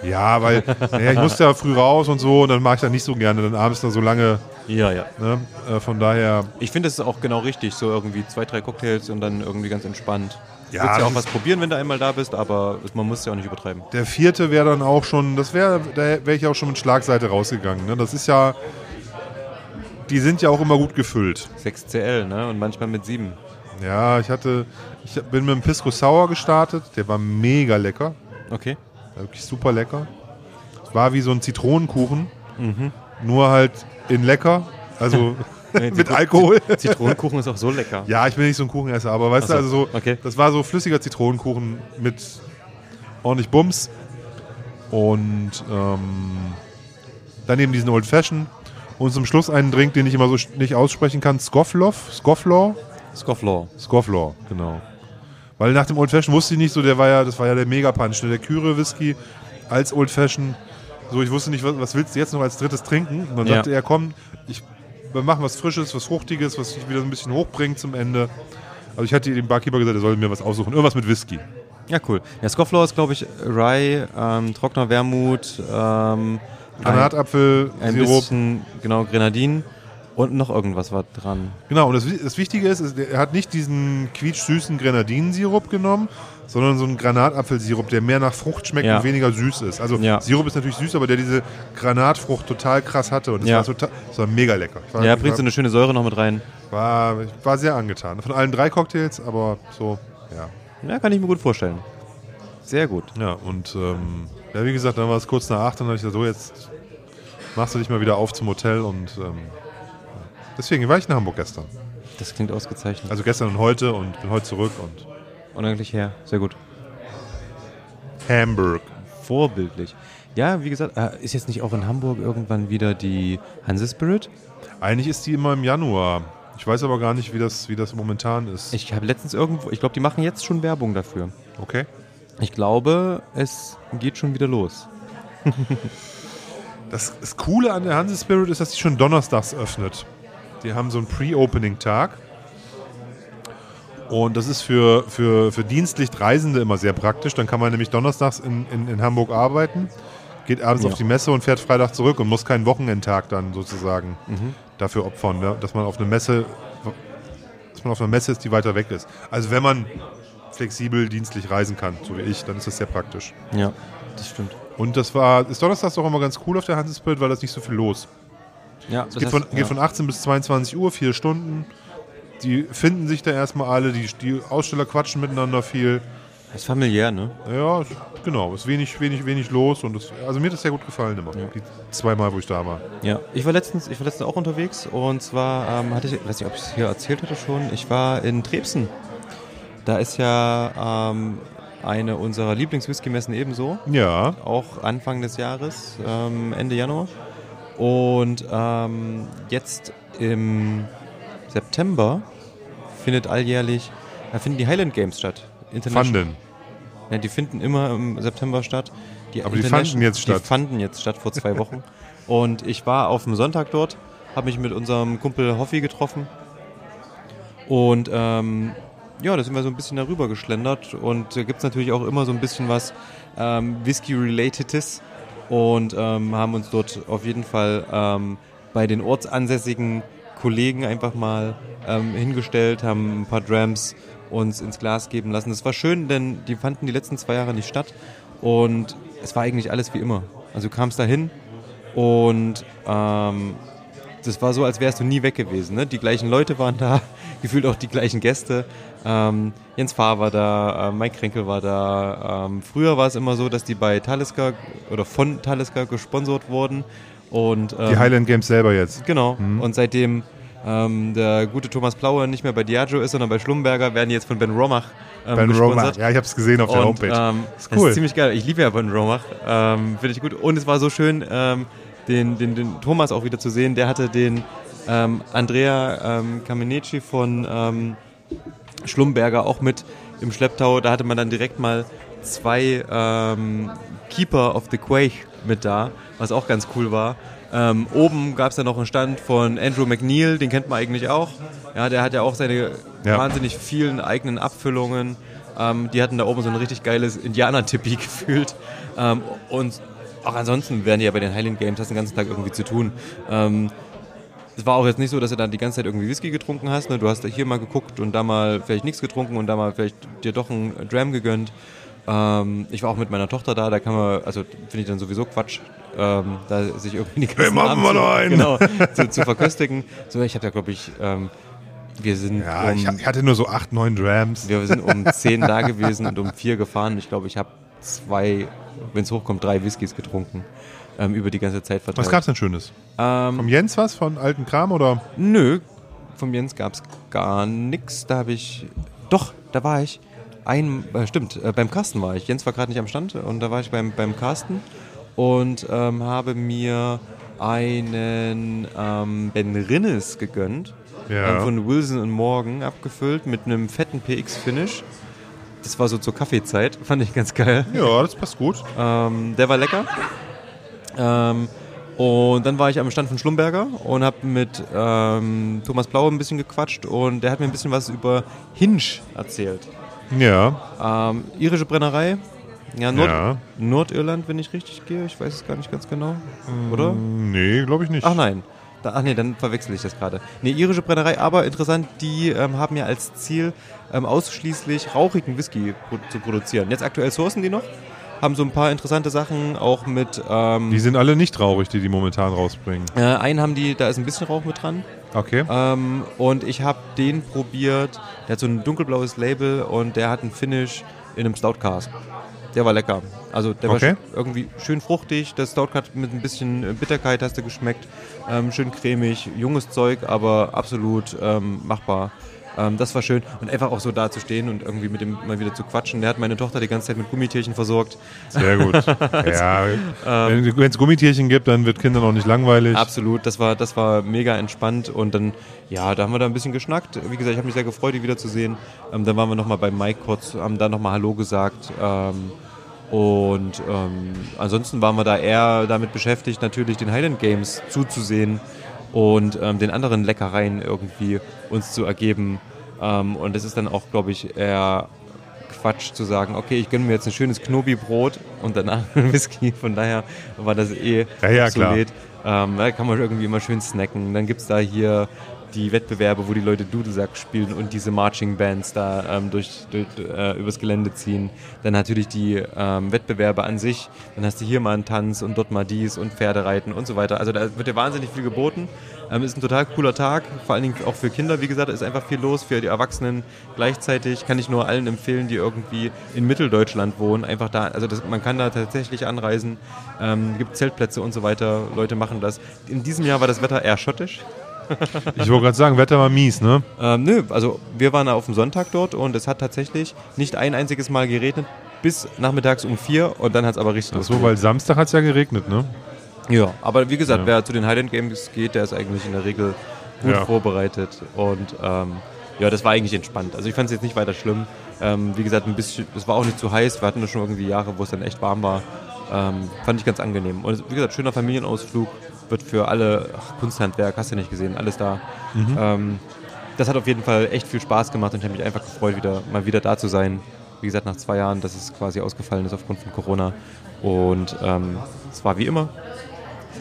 Ja, weil naja, ich musste ja früh raus und so und dann mache ich das nicht so gerne, dann abends noch so lange. Ja, ja. Ne? Äh, von daher. Ich finde, es auch genau richtig, so irgendwie zwei, drei Cocktails und dann irgendwie ganz entspannt. Ja, du willst ja auch was probieren, wenn du einmal da bist, aber man muss es ja auch nicht übertreiben. Der vierte wäre dann auch schon, das wäre, da wäre ich auch schon mit Schlagseite rausgegangen. Ne? Das ist ja, die sind ja auch immer gut gefüllt. 6CL, ne? Und manchmal mit 7. Ja, ich hatte, ich bin mit dem Pisco Sour gestartet, der war mega lecker, Okay. wirklich super lecker. Es war wie so ein Zitronenkuchen, nur halt in lecker, also mit Zitro- Alkohol. Zitronenkuchen ist auch so lecker. Ja, ich bin nicht so ein Kuchenesser, aber weißt Ach du, so, also so, okay. das war so flüssiger Zitronenkuchen mit ordentlich Bums und ähm, dann eben diesen Old Fashion und zum Schluss einen Drink, den ich immer so nicht aussprechen kann, Scoffloff, Scofflaw, Scofflaw. Scofflaw, genau. Weil nach dem Old Fashion wusste ich nicht so, der war ja, das war ja der Mega-Punch, ne? der Kyre Whisky als Old Fashion. So, ich wusste nicht, was, was willst du jetzt noch als drittes trinken? Und dann Ja. dachte er, komm, ich, wir machen was Frisches, was Fruchtiges, was dich wieder so ein bisschen hochbringt zum Ende. Also ich hatte dem Barkeeper gesagt, er soll mir was aussuchen, irgendwas mit Whisky. Ja, cool. Ja, Scofflaw ist, glaube ich, Rye, ähm, trockener Wermut, ähm, ein, ein Granatapfel-Sirup. bisschen, genau, Grenadin und noch irgendwas war dran. Genau, und das, das Wichtige ist, ist, er hat nicht diesen quietschsüßen Grenadinensirup genommen, sondern so einen Granatapfelsirup, der mehr nach Frucht schmeckt Ja. und weniger süß ist. Also Ja. Sirup ist natürlich süß, aber der diese Granatfrucht total krass hatte und das Ja. war total, das war mega lecker. War, Ja, bringt so eine schöne Säure noch mit rein. war, ich war sehr angetan. Von allen drei Cocktails, aber so, ja. Ja, kann ich mir gut vorstellen. Sehr gut. Ja, und ähm, ja, wie gesagt, dann war es kurz nach acht und dann habe ich gesagt, so jetzt machst du dich mal wieder auf zum Hotel und ähm, deswegen war ich in Hamburg gestern. Das klingt ausgezeichnet. Also gestern und heute und bin heute zurück und Und eigentlich her. Sehr gut. Hamburg. Vorbildlich. Ja, wie gesagt, äh, ist jetzt nicht auch in Hamburg irgendwann wieder die Hanse Spirit? Eigentlich ist die immer im Januar. Ich weiß aber gar nicht, wie das, wie das momentan ist. Ich habe letztens irgendwo, ich glaube, die machen jetzt schon Werbung dafür. Okay. Ich glaube, es geht schon wieder los. Das, das Coole an der Hanse Spirit ist, dass die schon donnerstags öffnet. Die haben so einen Pre-Opening-Tag. Und das ist für, für, für dienstlich Reisende immer sehr praktisch. Dann kann man nämlich donnerstags in, in, in Hamburg arbeiten, geht abends Ja. auf die Messe und fährt Freitag zurück und muss keinen Wochenendtag dann sozusagen dafür opfern, ne? dass man auf eine Messe, dass man auf einer Messe ist, die weiter weg ist. Also wenn man flexibel dienstlich reisen kann, so wie ich, dann ist das sehr praktisch. Ja, das stimmt. Und das war, ist donnerstags auch immer ganz cool auf der Hanse Spirit, weil da ist nicht so viel los. Ja, Es geht, von, geht von 18 bis 22 Uhr, vier Stunden. Die finden sich da erstmal alle, die, die Aussteller quatschen miteinander viel. ist familiär, ne? Ja, es- genau, ist wenig, wenig, wenig los und das, also mir hat das sehr gut gefallen immer. Die zweimal, wo ich da war. Ja, ich war letztens, ich war letztens auch unterwegs und zwar ähm, hatte ich, weiß nicht, ob ich es hier erzählt hatte schon, ich war in Trebsen. Da ist ja ähm, eine unserer Lieblingswhisky-Messen ebenso, Ja, auch Anfang des Jahres, ähm, Ende Januar. Und ähm, jetzt im September findet alljährlich, da finden die Highland Games statt. Fanden. Ja, die finden immer im September statt. Die Aber die fanden jetzt statt. Die fanden jetzt statt vor zwei Wochen. Und ich war auf dem Sonntag dort, habe mich mit unserem Kumpel Hoffi getroffen. Und ähm, ja, da sind wir so ein bisschen darüber geschlendert. Und da gibt es natürlich auch immer so ein bisschen was ähm, Whisky-Relatedes. Und ähm, haben uns dort auf jeden Fall ähm, bei den ortsansässigen Kollegen einfach mal ähm, hingestellt, haben ein paar Drams uns ins Glas geben lassen. Das war schön, denn die fanden die letzten zwei Jahre nicht statt. Und es war eigentlich alles wie immer. Also du kamst da hin und ähm, das war so, als wärst du nie weg gewesen. Ne? Die gleichen Leute waren da, gefühlt auch die gleichen Gäste. Ähm, Jens Fahr war da, äh, Mike Krenkel war da. Ähm, früher war es immer so, dass die bei Talisker oder von Talisker gesponsert wurden. Und, ähm, Die Highland Games selber jetzt. Genau. Und seitdem ähm, der gute Thomas Plaue nicht mehr bei Diageo ist, sondern bei Schlumberger, werden die jetzt von Ben Romach ähm, Ben. Romach. Ja, ich habe es gesehen auf der Und, Homepage. Ähm, ist Das cool. ist ziemlich geil. Ich liebe ja Ben Romach. Ähm, Finde ich gut. Und es war so schön, ähm, den, den, den Thomas auch wieder zu sehen. Der hatte den ähm, Andrea ähm, Kameneci von Schlumberger auch mit im Schlepptau. Da hatte man dann direkt mal zwei Keeper of the Quake mit da, was auch ganz cool war. Ähm, oben gab es dann noch einen Stand von Andrew McNeil, den kennt man eigentlich auch. Ja, der hat ja auch seine Ja. wahnsinnig vielen eigenen Abfüllungen. Ähm, die hatten da oben so ein richtig geiles Indianer-Tippi gefühlt. Ähm, und auch ansonsten werden die ja bei den Highland Games, hast den ganzen Tag irgendwie zu tun. Ähm, es war auch jetzt nicht so, dass du dann die ganze Zeit irgendwie Whisky getrunken hast. Ne? Du hast hier mal geguckt und da mal vielleicht nichts getrunken und da mal vielleicht dir doch ein Dram gegönnt. Ähm, ich war auch mit meiner Tochter da, da kann man, also finde ich dann sowieso Quatsch, ähm, da sich irgendwie die ganzen Hey, machen wir noch einen. Genau, zu, zu verköstigen. So, ich habe ja, glaube ich, ähm, wir sind Ja, um, ich, hatte nur so acht, neun Drams. wir sind um 10 da gewesen und um 4 gefahren. Ich glaube, ich habe zwei, wenn es hochkommt, drei Whiskys getrunken. Ähm, über die ganze Zeit verteilt. Was gab's denn Schönes? Ähm, Vom Jens was? Von alten Kram oder? Nö, vom Jens gab es gar nichts. Da habe ich. Doch, da war ich. Ein, äh, stimmt, äh, beim Carsten war ich. Jens war gerade nicht am Stand und da war ich beim, beim Carsten und ähm, habe mir einen ähm, Ben Rinnes gegönnt. Ja. Ähm, von Wilson und Morgan abgefüllt mit einem fetten PX-Finish. Das war so zur Kaffeezeit, fand ich ganz geil. Ja, das passt gut. Ähm, der war lecker. Ähm, und dann war ich am Stand von Schlumberger und habe mit ähm, Thomas Blau ein bisschen gequatscht und der hat mir ein bisschen was über Hinge erzählt. Ja. Ähm, irische Brennerei. Ja, Nord Ja. Nordirland, wenn ich richtig gehe. Ich weiß es gar nicht ganz genau. Oder? Nee, glaube ich nicht. Ach nein. Da, ach nee, dann verwechsel ich das gerade. Nee, irische Brennerei, aber interessant, die ähm, haben ja als Ziel, ähm, ausschließlich rauchigen Whisky pro zu produzieren. Jetzt aktuell sourcen die noch, haben so ein paar interessante Sachen, auch mit, ähm, Die sind alle nicht traurig, die die momentan rausbringen. äh, einen haben die, da ist ein bisschen Rauch mit dran. Okay. Ähm, und ich habe den probiert, der hat so ein dunkelblaues Label und der hat einen Finish in einem Stout Cask. Der war lecker. Also der Okay. war irgendwie schön fruchtig. Das Stout hat mit ein bisschen äh, Bitterkeit hast du geschmeckt. Ähm, schön cremig, junges Zeug, aber absolut ähm, machbar. Ähm, das war schön. Und einfach auch so da zu stehen und irgendwie mit dem mal wieder zu quatschen. Der hat meine Tochter die ganze Zeit mit Gummitierchen versorgt. Sehr gut. ja, Ähm. wenn es Gummitierchen gibt, dann wird Kindern auch nicht langweilig. Absolut, das war, das war mega entspannt und dann, ja, da haben wir da ein bisschen geschnackt. Wie gesagt, ich habe mich sehr gefreut, die wiederzusehen. Ähm, dann waren wir nochmal bei Mike kurz, haben da nochmal Hallo gesagt. Ähm, und ähm, ansonsten waren wir da eher damit beschäftigt, natürlich den Highland Games zuzusehen und ähm, den anderen Leckereien irgendwie uns zu ergeben. Ähm, und es ist dann auch, glaube ich, eher Quatsch zu sagen, okay, ich gönne mir jetzt ein schönes Knobi-Brot und danach ein Whisky. Von daher war das eh Ja, ja, obsolet. Ähm, da kann man irgendwie immer schön snacken. Dann gibt es da hier die Wettbewerbe, wo die Leute Dudelsack spielen und diese Marching Bands da ähm, durch, durch, äh, übers Gelände ziehen. Dann natürlich die ähm, Wettbewerbe an sich. Dann hast du hier mal einen Tanz und dort mal dies und Pferdereiten und so weiter. Also da wird dir wahnsinnig viel geboten. Ähm, ist ein total cooler Tag, vor allen Dingen auch für Kinder. Wie gesagt, ist einfach viel los für die Erwachsenen. Gleichzeitig kann ich nur allen empfehlen, die irgendwie in Mitteldeutschland wohnen, einfach da, also das, man kann da tatsächlich anreisen. Ähm, gibt Zeltplätze und so weiter. Leute machen das. In diesem Jahr war das Wetter eher schottisch. Ich wollte gerade sagen, Wetter war mies, ne? Ähm, nö, also wir waren auf dem Sonntag dort und es hat tatsächlich nicht ein einziges Mal geregnet bis nachmittags um vier und dann hat es aber richtig Ach so, weil Samstag hat es ja geregnet, ne? Ja, aber wie gesagt, Ja. wer zu den Highland Games geht, der ist eigentlich in der Regel gut Ja. vorbereitet und ähm, ja, das war eigentlich entspannt. Also ich fand es jetzt nicht weiter schlimm. Ähm, wie gesagt, ein bisschen, es war auch nicht zu heiß. Wir hatten schon irgendwie Jahre, wo es dann echt warm war. Ähm, fand ich ganz angenehm. Und wie gesagt, schöner Familienausflug wird für alle ach, Kunsthandwerk, hast du nicht gesehen, alles da. Ähm, das hat auf jeden Fall echt viel Spaß gemacht und ich habe mich einfach gefreut, wieder, mal wieder da zu sein. Wie gesagt, nach zwei Jahren, dass es quasi ausgefallen ist aufgrund von Corona. Und ähm, es war wie immer,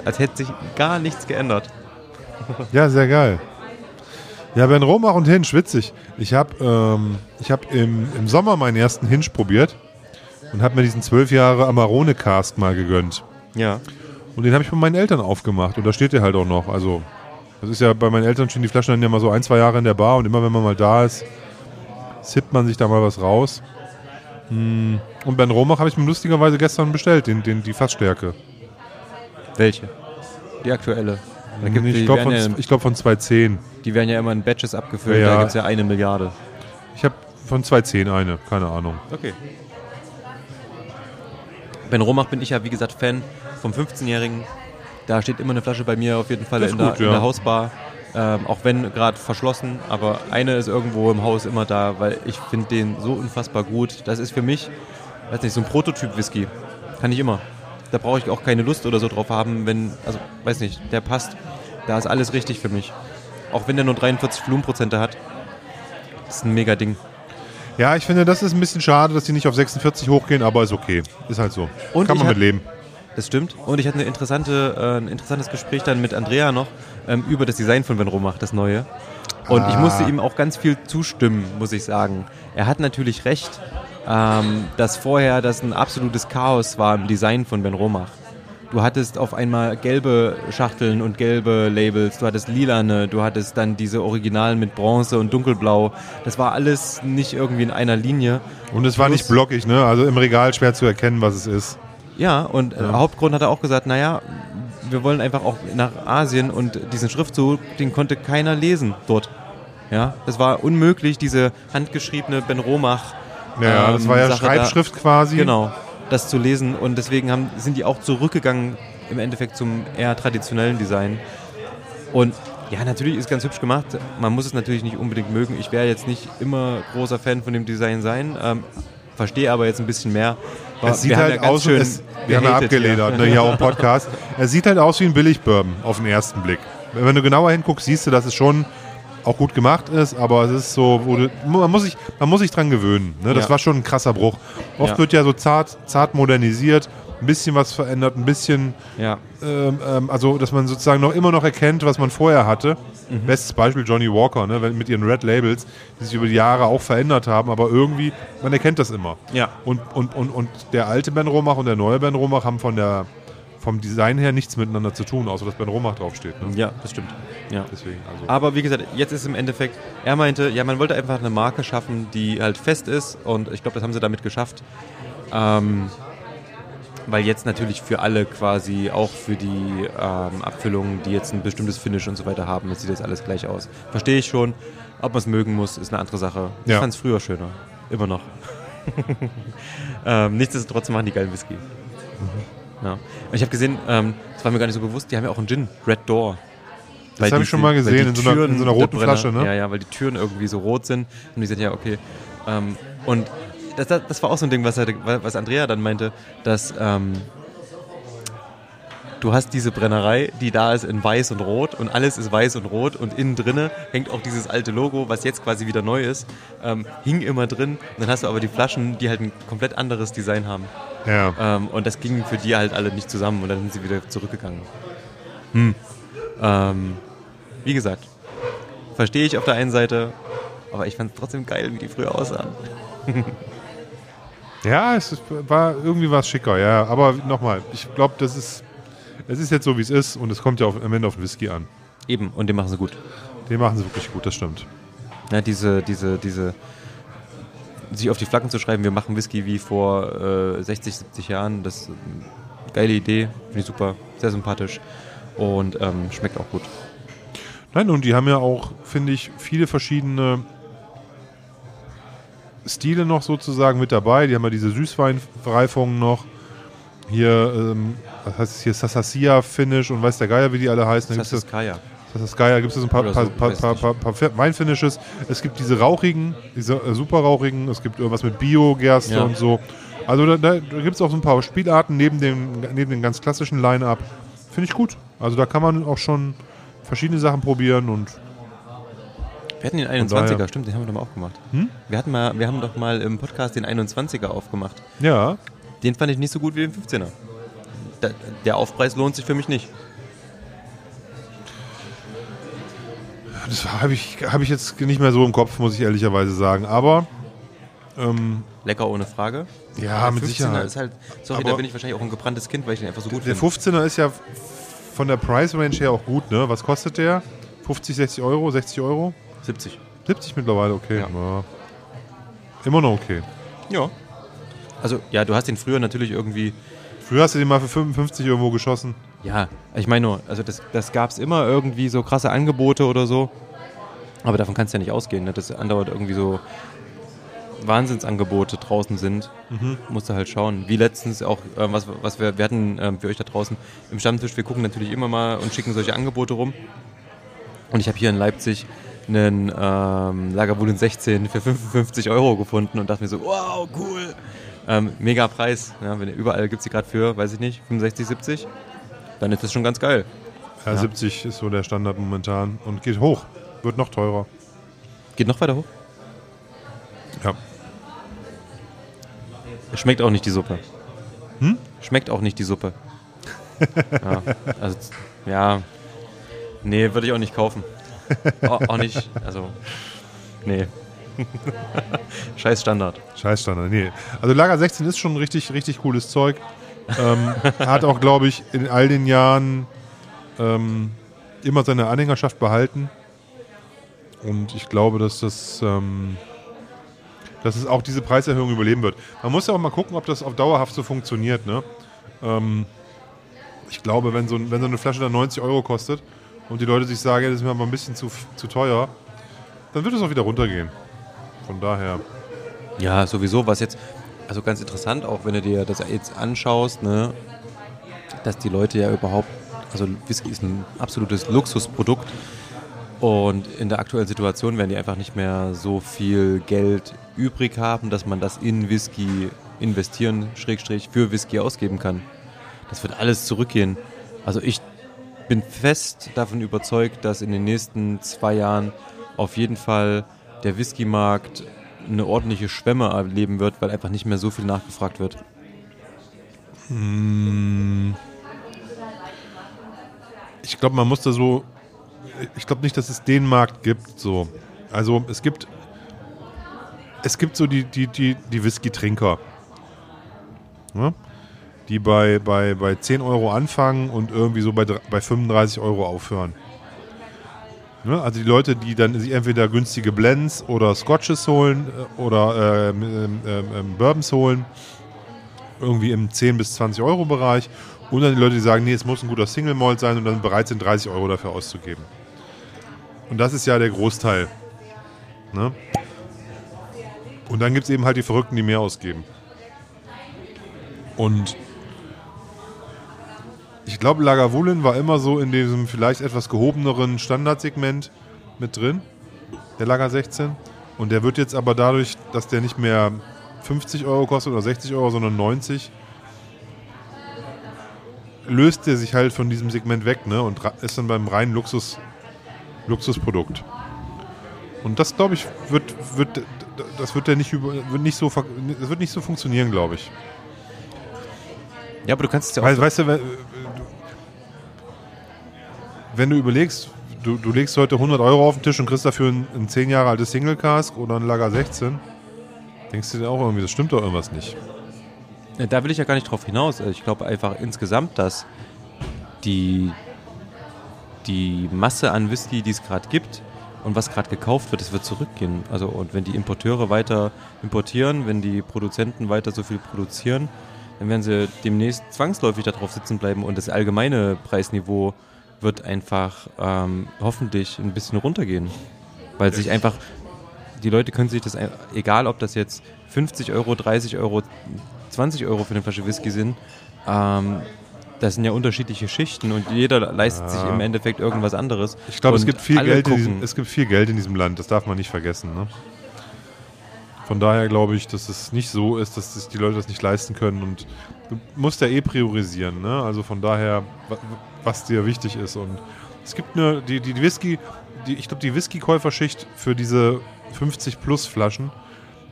als hätte sich gar nichts geändert. Ja, sehr geil. Ja, Ben Romach und Hinsch, witzig. Ich habe ähm, ich hab im, im Sommer meinen ersten Hinsch probiert und habe mir diesen zwölf Jahre Amarone Cask mal gegönnt. Ja. Und den habe ich bei meinen Eltern aufgemacht und da steht der halt auch noch. Also, das ist ja bei meinen Eltern stehen die Flaschen dann ja mal so ein, zwei Jahre in der Bar und immer wenn man mal da ist, sippt man sich da mal was raus. Hm, Und Ben Romach habe ich mir lustigerweise gestern bestellt, den, den, die Fassstärke. Welche? Die aktuelle. Da gibt, ich die, glaube von, ja, ich glaub von 210. die werden ja immer in Batches abgefüllt, Ja. da gibt es ja eine Milliarde. Ich habe von 210 eine, keine Ahnung. Okay. Ben Romach bin ich ja, wie gesagt, Fan vom 15-Jährigen. Da steht immer eine Flasche bei mir auf jeden Fall in, ist der, gut, in ja. der Hausbar. Ähm, auch wenn gerade verschlossen, aber eine ist irgendwo im Haus immer da, weil ich finde den so unfassbar gut. Das ist für mich, weiß nicht, so ein Prototyp-Whisky. Kann ich immer. Da brauche ich auch keine Lust oder so drauf haben, wenn, also, weiß nicht, der passt. Da ist alles richtig für mich. Auch wenn der nur 43 Volumenprozente hat. Das ist ein mega Ding. Ja, ich finde, das ist ein bisschen schade, dass die nicht auf 46 hochgehen, aber ist okay. Ist halt so. Und Kann ich man mit leben. das stimmt. Und ich hatte eine interessante, äh, ein interessantes Gespräch dann mit Andrea noch ähm, über das Design von Ben Romach, das neue. Und ich Ah. musste ihm auch ganz viel zustimmen, muss ich sagen. Er hat natürlich recht, ähm, dass vorher das ein absolutes Chaos war im Design von Ben Romach. Du hattest auf einmal gelbe Schachteln und gelbe Labels, du hattest lilane, du hattest dann diese Originalen mit Bronze und Dunkelblau. Das war alles nicht irgendwie in einer Linie. Und es war nicht blockig, ne? Also im Regal schwer zu erkennen, was es ist. Ja, und äh, Hauptgrund hat er auch gesagt, naja, wir wollen einfach auch nach Asien und diesen Schriftzug, den konnte keiner lesen dort. Ja, es war unmöglich, diese handgeschriebene Ben Romach. Ja, das ähm, war ja Sache Schreibschrift quasi. Da, genau, das zu lesen und deswegen haben, sind die auch zurückgegangen im Endeffekt zum eher traditionellen Design. Und ja, natürlich ist ganz hübsch gemacht. Man muss es natürlich nicht unbedingt mögen. Ich werde jetzt nicht immer großer Fan von dem Design sein. Ähm, verstehe aber jetzt ein bisschen mehr. Aber Es sieht wir haben halt ja aus, schön es, wir haben ja gehatet hier. abgeledert, ne, hier auch im Podcast. Es sieht halt aus wie ein Billig-Bourbon auf den ersten Blick. Wenn du genauer hinguckst, siehst du, dass es schon auch gut gemacht ist, aber es ist so, du, man, muss sich, man muss sich dran gewöhnen. Ne? Das Ja. war schon ein krasser Bruch. Oft Ja. wird ja so zart, zart modernisiert, ein bisschen was verändert, ein bisschen, Ja, ähm, ähm, also dass man sozusagen noch immer noch erkennt, was man vorher hatte. Mhm. Bestes Beispiel Johnny Walker, ne? mit ihren Red Labels, die sich über die Jahre auch verändert haben, aber irgendwie, man erkennt das immer. Ja. Und, und, und, und der alte Ben Romach und der neue Ben Romach haben von der, vom Design her nichts miteinander zu tun, außer dass Ben Romach draufsteht. Ne? ja, das stimmt. Ja. Deswegen, also. Aber wie gesagt, jetzt ist im Endeffekt, er meinte, ja, man wollte einfach eine Marke schaffen, die halt fest ist und ich glaube, das haben sie damit geschafft. Ähm, weil jetzt natürlich für alle quasi, auch für die ähm, Abfüllungen, die jetzt ein bestimmtes Finish und so weiter haben, das sieht jetzt alles gleich aus. Verstehe ich schon. Ob man es mögen muss, ist eine andere Sache. Ich Ja. fand es früher schöner. Immer noch. ähm, nichtsdestotrotz machen die geilen Whisky. Ja. Und ich habe gesehen, ähm, das war mir gar nicht so bewusst, die haben ja auch einen Gin, Red Door. Das habe die- ich schon mal gesehen, die in so einer- in so einer roten Brenner- Flasche, ne? Ja, ja, weil die Türen irgendwie so rot sind. Und ich sagte, ja, okay. Ähm, und das, das, das war auch so ein Ding, was, er, was Andrea dann meinte, dass ähm, du hast diese Brennerei, die da ist in weiß und rot und alles ist weiß und rot und innen drinne hängt auch dieses alte Logo, was jetzt quasi wieder neu ist, ähm, hing immer drin. Und dann hast du aber die Flaschen, die halt ein komplett anderes Design haben. Ja. Ähm, und das ging für die halt alle nicht zusammen und dann sind sie wieder zurückgegangen. Hm. Ähm, wie gesagt, verstehe ich auf der einen Seite, aber ich fand es trotzdem geil, wie die früher aussahen. ja, es ist, war irgendwie was schicker, ja. Aber nochmal, ich glaube, das ist, es ist jetzt so, wie es ist und es kommt ja auf, am Ende auf den Whisky an. Eben, und den machen sie gut. Den machen sie wirklich gut, das stimmt. Ja, diese, diese, diese, sich auf die Flaggen zu schreiben, wir machen Whisky wie vor äh, 60, 70 Jahren, das ist eine geile Idee, finde ich super, sehr sympathisch und ähm, schmeckt auch gut. Nein, und die haben ja auch, finde ich, viele verschiedene Stile noch sozusagen mit dabei. Die haben ja diese Süßweinreifungen noch. Hier, ähm, was heißt es hier, Sasasia Finish und weiß der Geier, wie die alle heißen. Da Das ist geil, da gibt es ein paar, so, paar, paar, paar, Weinfinishes. Es gibt diese rauchigen, diese äh, super rauchigen, es gibt irgendwas mit Bio-Gerste Ja. und so. Also da, da, gibt es auch so ein paar Spielarten neben dem, neben dem ganz klassischen Line-Up. Finde ich gut. Also da kann man auch schon verschiedene Sachen probieren und Wir hatten den daher- 21er, stimmt, den haben wir doch mal aufgemacht. Hm? Wir, hatten mal, wir haben doch mal im Podcast den 21er aufgemacht. ja, Den fand ich nicht so gut wie den 15er. Da, der Aufpreis lohnt sich für mich nicht. Das habe ich, hab ich jetzt nicht mehr so im Kopf, muss ich ehrlicherweise sagen. Aber ähm, Lecker ohne Frage. Ja, Der mit 15er Sicherheit. Ist halt, sorry, Aber- da bin ich wahrscheinlich auch ein gebranntes Kind, weil ich den einfach so gut der finde. 15er ist ja von der Price Range her auch gut, ne? Was kostet der? 50, 60 Euro, 60 Euro? 70. 70 mittlerweile, okay. Ja. Ja. Immer noch okay. Ja. Also, ja, du hast den früher natürlich irgendwie. Früher hast du den mal für 55 irgendwo geschossen. Ja, ich meine nur, also das, das gab es immer irgendwie so krasse Angebote oder so. Aber davon kannst du ja nicht ausgehen, ne? dass andauernd irgendwie so Wahnsinnsangebote draußen sind. Musst du halt schauen. Wie letztens auch, äh, was, was wir, wir hatten ähm, für euch da draußen im Stammtisch, wir gucken natürlich immer mal und schicken solche Angebote rum. Und ich habe hier in Leipzig einen ähm, Lagerwulin 16 für 55 Euro gefunden und dachte mir so, wow, cool. Ähm, mega Preis. Ja, wenn, überall gibt es die gerade für, weiß ich nicht, 65, 70. Dann ist das schon ganz geil. Ja, Ja. 70 ist so der Standard momentan und geht hoch. Wird noch teurer. Geht noch weiter hoch. Ja. Schmeckt auch nicht die Suppe. Hm? Schmeckt auch nicht die Suppe. ja, also, ja. Nee, würde ich auch nicht kaufen. auch, auch nicht, also, nee. Scheiß Standard. Scheiß Standard, nee. Also Lager 16 ist schon richtig, richtig cooles Zeug. Ähm, hat auch, glaube ich, in all den Jahren ähm, immer seine Anhängerschaft behalten. Und ich glaube, dass das, ähm, dass es auch diese Preiserhöhung überleben wird. Man muss ja auch mal gucken, ob das auf dauerhaft so funktioniert. Ne? Ähm, ich glaube, wenn so, wenn so eine Flasche dann 90 Euro kostet und die Leute sich sagen, das ist mir aber ein bisschen zu, zu teuer, dann wird es auch wieder runtergehen. Von daher. Ja, sowieso, was jetzt, also ganz interessant, auch wenn du dir das jetzt anschaust, ne, dass die Leute ja überhaupt, also Whisky ist ein absolutes Luxusprodukt und in der aktuellen Situation werden die einfach nicht mehr so viel Geld übrig haben, dass man das in Whisky investieren, Schrägstrich, für Whisky ausgeben kann. Das wird alles zurückgehen. Also ich bin fest davon überzeugt, dass in den nächsten zwei Jahren auf jeden Fall der Whisky-Markt eine ordentliche Schwemme erleben wird, weil einfach nicht mehr so viel nachgefragt wird. Hm. Ich glaube, man muss da so ich glaube nicht, dass es den Markt gibt. So. Also es gibt es gibt so die, die, die, die Whisky-Trinker, ja? die bei, bei, bei 10 Euro anfangen und irgendwie so bei, bei 35 Euro aufhören. Ja? Also die Leute, die dann sich entweder günstige Blends oder Scotches holen äh, oder äh, äh, äh, Bourbons holen, irgendwie im 10 bis 20 Euro Bereich und dann die Leute, die sagen, nee, es muss ein guter Single Malt sein und dann bereit sind, 30 Euro dafür auszugeben. Und das ist ja der Großteil. Ne? Und dann gibt es eben halt die Verrückten, die mehr ausgeben. Und ich glaube, Lagavulin war immer so in diesem vielleicht etwas gehobeneren Standardsegment mit drin, der Lager 16. Und der wird jetzt aber dadurch, dass der nicht mehr 50 Euro kostet oder 60 Euro, sondern 90, löst der sich halt von diesem Segment weg ne? und ist dann beim reinen Luxus Luxusprodukt. Und das, glaube ich, wird, wird, das wird, der nicht über, wird, nicht so, das wird nicht so funktionieren, glaube ich. Ja, aber du kannst es ja auch. Weißt, weißt du, wenn, du überlegst, du, du legst heute 100 Euro auf den Tisch und kriegst dafür ein, ein 10 Jahre altes Single Cask oder ein Lager 16, denkst du dir auch irgendwie, das stimmt doch irgendwas nicht. Da will ich ja gar nicht drauf hinaus. Ich glaube einfach insgesamt, dass die, die Masse an Whisky, die es gerade gibt und was gerade gekauft wird, das wird zurückgehen. Also und wenn die Importeure weiter importieren, wenn die Produzenten weiter so viel produzieren, dann werden sie demnächst zwangsläufig darauf sitzen bleiben und das allgemeine Preisniveau wird einfach ähm, hoffentlich ein bisschen runtergehen. Weil sich einfach, die Leute können sich das, egal ob das jetzt 50 Euro, 30 Euro, 20 Euro für eine Flasche Whisky sind, ähm, das sind ja unterschiedliche Schichten und jeder leistet ja. sich im Endeffekt irgendwas anderes. Ich glaube, es gibt viel Geld in diesem, es gibt viel Geld in diesem Land, das darf man nicht vergessen. Ne? Von daher glaube ich, dass es nicht so ist, dass sich die Leute das nicht leisten können und du musst ja eh priorisieren. Ne? Also von daher, was dir wichtig ist. Und es gibt eine, die, die Whisky, die, ich glaube, die Whisky-Käuferschicht für diese 50 Plus Flaschen,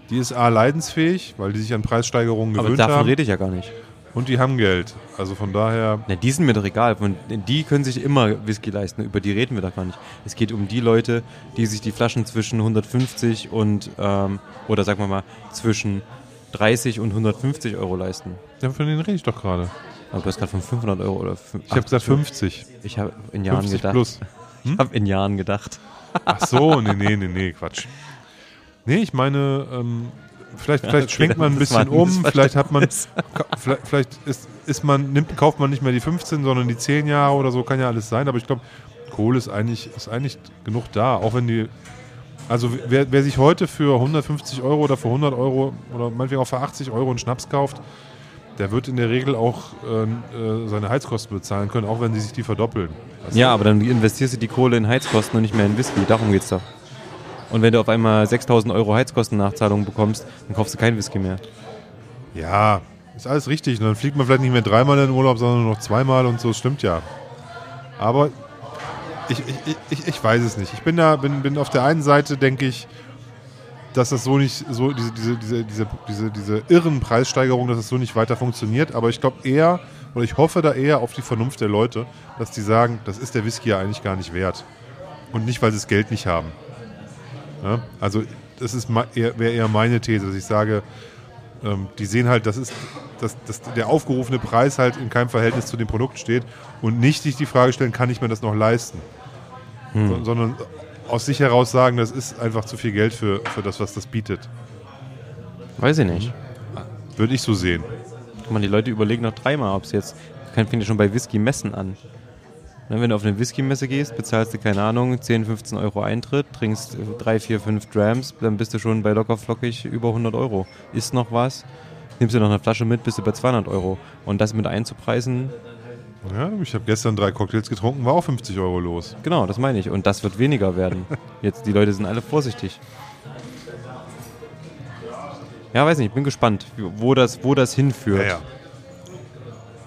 die ist A leidensfähig, weil die sich an Preissteigerungen gewöhnt haben. Aber davon haben. rede ich ja gar nicht. Und die haben Geld. Also von daher. Na, die sind mir doch egal. Die können sich immer Whisky leisten. Über die reden wir doch gar nicht. Es geht um die Leute, die sich die Flaschen zwischen 150 und, ähm, oder sagen wir mal, zwischen 30 und 150 Euro leisten. Ja, von denen rede ich doch gerade. Aber du hast gerade von 500 Euro oder. Ich habe gesagt 50. Ich habe in Jahren 50 gedacht. Plus. Hm? Ich habe in Jahren gedacht. Ach so, nee, nee, nee, nee, Quatsch. Nee, ich meine, ähm, vielleicht, vielleicht okay, schwenkt man ein bisschen um, vielleicht hat man, vielleicht, vielleicht ist, ist man, nimmt, kauft man nicht mehr die 15, sondern die 10 Jahre oder so, kann ja alles sein, aber ich glaube, Kohle ist eigentlich, ist eigentlich genug da, auch wenn die, also wer, wer sich heute für 150 Euro oder für 100 Euro oder meinetwegen auch für 80 Euro einen Schnaps kauft, der wird in der Regel auch äh, äh, seine Heizkosten bezahlen können, auch wenn sie sich die verdoppeln. ja, aber dann investierst du die Kohle in Heizkosten und nicht mehr in Whisky. Darum geht's doch. Und wenn du auf einmal 6000 Euro Heizkostennachzahlung bekommst, dann kaufst du keinen Whisky mehr. Ja, ist alles richtig. Und dann fliegt man vielleicht nicht mehr dreimal in den Urlaub, sondern nur noch zweimal und so, stimmt ja. Aber ich, ich, ich, ich weiß es nicht. Ich bin da, bin, bin auf der einen Seite, denke ich, dass das so nicht, so diese, diese, diese, diese, diese, diese irren Preissteigerungen, dass das so nicht weiter funktioniert. Aber ich glaube eher, oder ich hoffe da eher auf die Vernunft der Leute, dass die sagen, das ist der Whisky ja eigentlich gar nicht wert. Und nicht, weil sie das Geld nicht haben. Ja? Also das ist wäre eher meine These, dass ich sage, ähm, die sehen halt, das ist, dass, dass der aufgerufene Preis halt in keinem Verhältnis zu dem Produkt steht und nicht sich die Frage stellen, kann ich mir das noch leisten? Hm. So, sondern aus sich heraus sagen, das ist einfach zu viel Geld für, für das, was das bietet. Weiß ich nicht. Würde ich so sehen. Man, die Leute überlegen noch dreimal, ob es jetzt. Fängt ja schon bei Whisky-Messen an. Ne, wenn du auf eine Whisky-Messe gehst, bezahlst du, keine Ahnung, 10, 15 Euro Eintritt, trinkst 3, 4, 5 Drams, dann bist du schon bei locker flockig über 100 Euro. Ist noch was, nimmst du noch eine Flasche mit, bist du bei 200 Euro. Und das mit einzupreisen... Ja, ich habe gestern drei Cocktails getrunken, war auch 50 Euro los. Genau, das meine ich. Und das wird weniger werden. Jetzt, die Leute sind alle vorsichtig. Ja, weiß nicht, ich bin gespannt, wo das, wo das hinführt. Ja,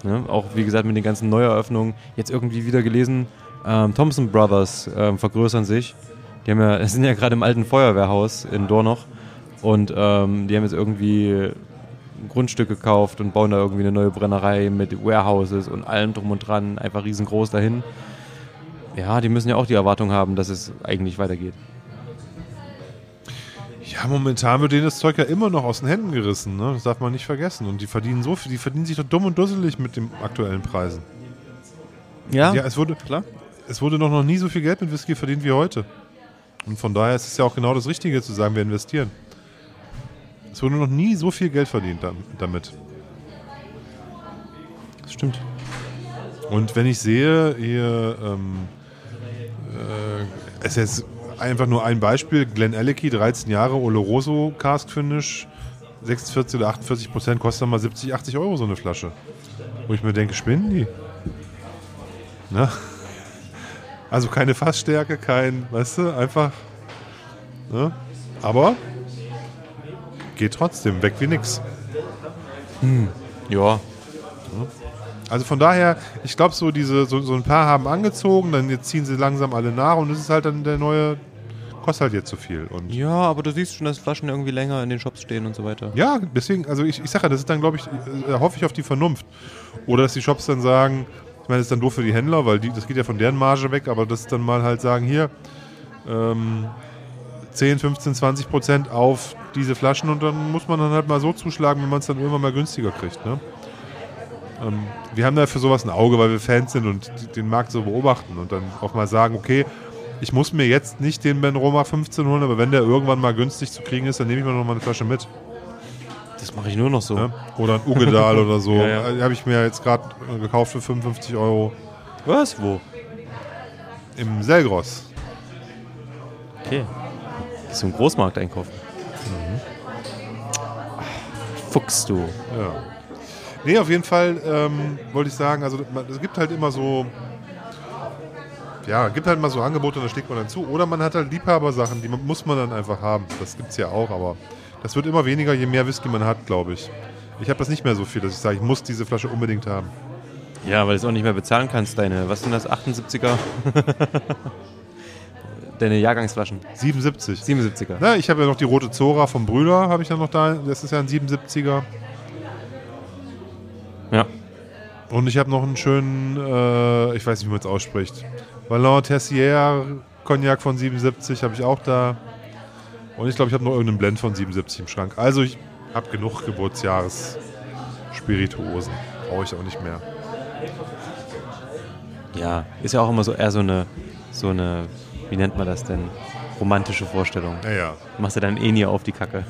ja. Ne? Auch wie gesagt mit den ganzen Neueröffnungen. Jetzt irgendwie wieder gelesen, ähm, Thompson Brothers ähm, vergrößern sich. Die haben ja, sind ja gerade im alten Feuerwehrhaus in Dornoch und ähm, die haben jetzt irgendwie ein Grundstück gekauft und bauen da irgendwie eine neue Brennerei mit Warehouses und allem drum und dran, einfach riesengroß dahin. Ja, die müssen ja auch die Erwartung haben, dass es eigentlich weitergeht. Ja, momentan wird denen das Zeug ja immer noch aus den Händen gerissen, ne? Das darf man nicht vergessen. Und die verdienen so viel, die verdienen sich doch dumm und dusselig mit den aktuellen Preisen. Ja, ja es wurde, klar. Es wurde noch, noch nie so viel Geld mit Whisky verdient wie heute. Und von daher ist es ja auch genau das Richtige zu sagen, wir investieren. Es wurde noch nie so viel Geld verdient damit. Das stimmt. Und wenn ich sehe, hier, ähm, äh, es ist einfach nur ein Beispiel. Glenn Alecky, 13 Jahre, Oloroso Cask Finish, 46 oder 48 Prozent, kostet mal 70, 80 Euro so eine Flasche. Wo ich mir denke, spinnen die? Na? Also keine Fassstärke, kein, weißt du, einfach. Ne? Aber geht trotzdem, weg wie nix. Hm. Ja. Also von daher, ich glaube, so diese, so, so ein paar haben angezogen, dann jetzt ziehen sie langsam alle nach und es ist halt dann der neue kostet halt jetzt zu viel. Und ja, aber du siehst schon, dass Flaschen irgendwie länger in den Shops stehen und so weiter. Ja, deswegen, also ich, ich sage ja, das ist dann, glaube ich, äh, hoffe ich auf die Vernunft. Oder dass die Shops dann sagen, ich meine, das ist dann doof für die Händler, weil die, das geht ja von deren Marge weg, aber das dann mal halt sagen, hier, ähm, 10, 15, 20 Prozent auf diese Flaschen und dann muss man dann halt mal so zuschlagen, wenn man es dann irgendwann mal günstiger kriegt. Ne? Ähm, wir haben da für sowas ein Auge, weil wir Fans sind und den Markt so beobachten und dann auch mal sagen, okay, ich muss mir jetzt nicht den Ben Roma 15 holen, aber wenn der irgendwann mal günstig zu kriegen ist, dann nehme ich mir noch mal eine Flasche mit. Das mache ich nur noch so. Ja? Oder ein Ugedal oder so. Ja, ja. Die habe ich mir jetzt gerade gekauft für 55 Euro. Was? Wo? Im Selgros. Okay. Im Großmarkt einkaufen? Mhm. Fuchs du. Ja. Nee, auf jeden Fall ähm, wollte ich sagen, also es gibt halt immer so ja, gibt halt mal so Angebote, da schlägt man dann zu. Oder man hat halt Liebhabersachen, die muss man dann einfach haben. Das gibt es ja auch, aber das wird immer weniger, je mehr Whisky man hat, glaube ich. Ich habe das nicht mehr so viel, dass ich sage, ich muss diese Flasche unbedingt haben. Ja, weil du es auch nicht mehr bezahlen kannst, deine, was sind das, 78er? deine Jahrgangsflaschen. 77. 77er. Na, ich habe ja noch die rote Zora vom Brüder, habe ich ja noch da. Das ist ja ein 77er. Ja. Und ich habe noch einen schönen, äh, ich weiß nicht, wie man es ausspricht. Ballon Tessier Cognac von 77 habe ich auch da. Und ich glaube, ich habe noch irgendeinen Blend von 77 im Schrank. Also ich habe genug Geburtsjahres Spirituosen. Brauche ich auch nicht mehr. Ja, ist ja auch immer so eher so eine, so eine, wie nennt man das denn? Romantische Vorstellung. Ja, ja. Machst du dann eh nie auf die Kacke.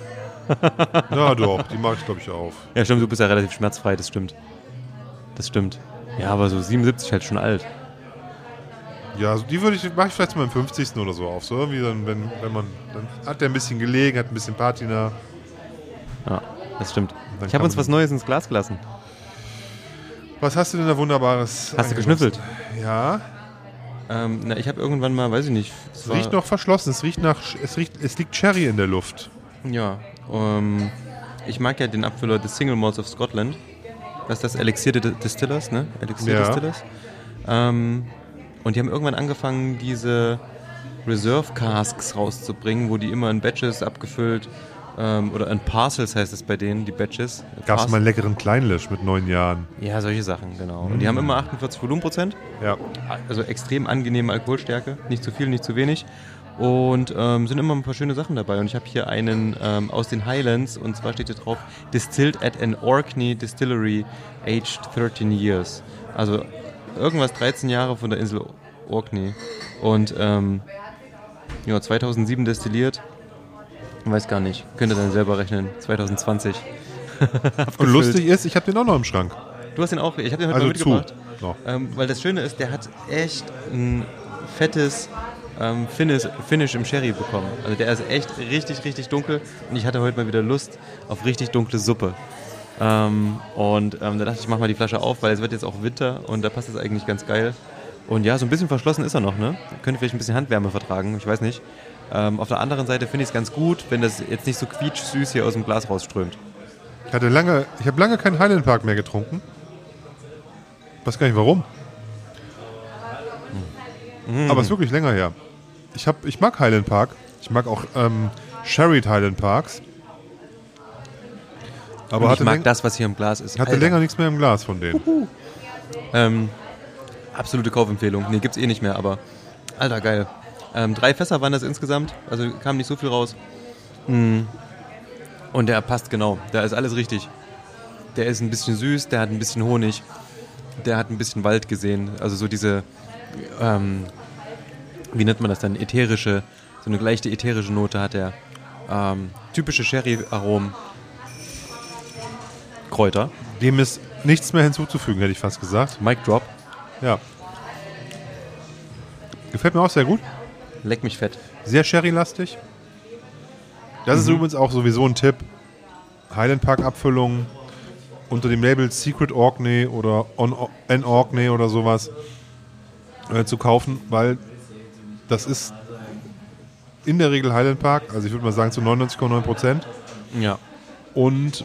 ja, doch, die mag ich, glaube ich, auf. Ja, stimmt, du bist ja relativ schmerzfrei, das stimmt. Das stimmt. Ja, aber so 77 halt schon alt. Ja, also die würde ich, mache ich vielleicht mal im 50. oder so auf. So irgendwie dann, wenn, wenn man, dann hat der ein bisschen gelegen, hat ein bisschen Patina. Ja, das stimmt. Ich habe uns was Neues ins Glas gelassen. Was hast du denn da Wunderbares? Hast du geschnüffelt? Ja. Ähm, na, ich habe irgendwann mal, weiß ich nicht. Es, es riecht noch verschlossen. Es riecht nach, es riecht, es liegt Cherry in der Luft. Ja. Ähm, ich mag ja den Abfüller des Single Malls of Scotland. Das ist das Elixier Distillers, ne? Elixier ja. Distillers. Ähm, und die haben irgendwann angefangen, diese Reserve Casks rauszubringen, wo die immer in Batches abgefüllt Ähm, oder in Parcels heißt es bei denen, die Batches. Gab es mal einen leckeren Kleinlisch mit neun Jahren. Ja, solche Sachen, genau. Und die haben immer 48 Volumenprozent. Ja. Also extrem angenehme Alkoholstärke. Nicht zu viel, nicht zu wenig. Und ähm, sind immer ein paar schöne Sachen dabei. Und ich habe hier einen ähm, aus den Highlands. Und zwar steht hier drauf, Distilled at an Orkney Distillery, aged 13 years. Also irgendwas 13 Jahre von der Insel Orkney. Und ähm, ja, 2007 destilliert. Weiß gar nicht. Könnt ihr dann selber rechnen. 2020. Und lustig ist, ich habe den auch noch im Schrank. Du hast den auch, ich habe den heute Also mal zu. mitgebracht. Noch. Ähm, weil das Schöne ist, der hat echt ein fettes ähm, Finish, Finish im Sherry bekommen. Also der ist echt richtig, richtig dunkel und ich hatte heute mal wieder Lust auf richtig dunkle Suppe. Ähm, und ähm, da dachte ich, ich mach mal die Flasche auf, weil es wird jetzt auch Winter und da passt es eigentlich ganz geil. Und ja, so ein bisschen verschlossen ist er noch, ne? Könnte vielleicht ein bisschen Handwärme vertragen, ich weiß nicht. Ähm, auf der anderen Seite finde ich es ganz gut, wenn das jetzt nicht so quietschsüß hier aus dem Glas rausströmt. Ich hatte lange, ich habe lange keinen Highland Park mehr getrunken. Weiß gar nicht warum. Aber es ist wirklich länger her. Ich, hab, ich mag Highland Park. Ich mag auch ähm, Sherried Highland Parks. Aber Und ich mag das, was hier im Glas ist. hatte Alter. länger nichts mehr im Glas von denen. Ähm, absolute Kaufempfehlung. Nee, gibt's eh nicht mehr, aber alter geil. Ähm, drei Fässer waren das insgesamt, also kam nicht so viel raus. Mm. Und der passt genau, da ist alles richtig. Der ist ein bisschen süß, der hat ein bisschen Honig, der hat ein bisschen Wald gesehen. Also so diese, ähm, wie nennt man das dann, ätherische, so eine leichte ätherische Note hat er. Ähm, typische Sherry-Aromen. Kräuter. Dem ist nichts mehr hinzuzufügen, hätte ich fast gesagt. Mic Drop. Ja. Gefällt mir auch sehr gut. Leck mich fett. Sehr Sherry-lastig. Das ist übrigens auch sowieso ein Tipp. Highland Park Abfüllungen unter dem Label Secret Orkney oder On An Orkney oder sowas äh, zu kaufen, weil das ist in der Regel Highland Park, also ich würde mal sagen zu 99,9 Prozent. Ja. Und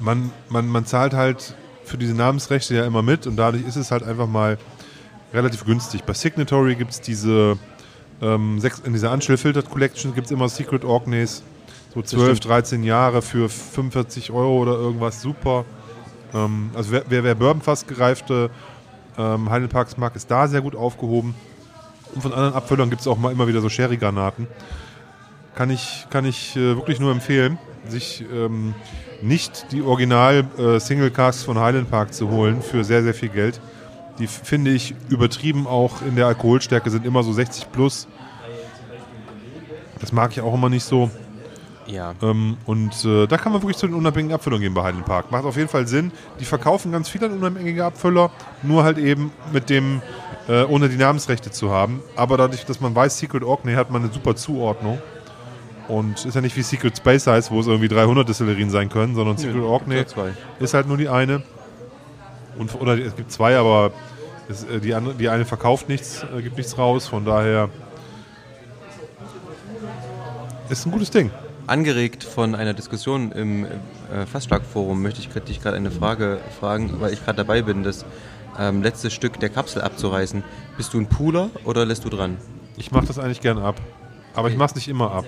man, man, man zahlt halt für diese Namensrechte ja immer mit und dadurch ist es halt einfach mal relativ günstig. Bei Signatory gibt es diese, ähm, sechs, in dieser Unchill Filtered Collection gibt es immer Secret Orkneys, so 12, stimmt. 13 Jahre für 45 Euro oder irgendwas, super. Ähm, also wer, wer, wer Bourbonfass gereifte ähm, Highland Parks mag, ist da sehr gut aufgehoben. Und von anderen Abfüllern gibt es auch mal immer wieder so Sherry-Granaten. Kann ich, kann ich äh, wirklich nur empfehlen, sich ähm, nicht die Original-Single-Casks von Highland Park zu holen für sehr, sehr viel Geld. Die finde ich übertrieben auch in der Alkoholstärke, sind immer so 60 plus. Das mag ich auch immer nicht so. Ja. Ähm, und äh, da kann man wirklich zu den unabhängigen Abfüllern gehen bei Highland Park. Macht auf jeden Fall Sinn. Die verkaufen ganz viele unabhängige Abfüller, nur halt eben mit dem, äh, ohne die Namensrechte zu haben. Aber dadurch, dass man weiß, Secret Orkney hat man eine super Zuordnung. Und ist ja nicht wie Secret Space heißt, wo es irgendwie 300 Destillerien sein können, sondern Secret Orkney ja zwei. ist halt nur die eine. Und, oder es gibt zwei, aber es, äh, die, andere, die eine verkauft nichts, äh, gibt nichts raus. Von daher ist ein gutes Ding. Angeregt von einer Diskussion im äh, Fassstark-Forum möchte ich dich gerade eine Frage fragen, weil ich gerade dabei bin, das ähm, letzte Stück der Kapsel abzureißen. Bist du ein Pooler oder lässt du dran? Ich mache das eigentlich gern ab. Aber ich mache es nicht immer ab.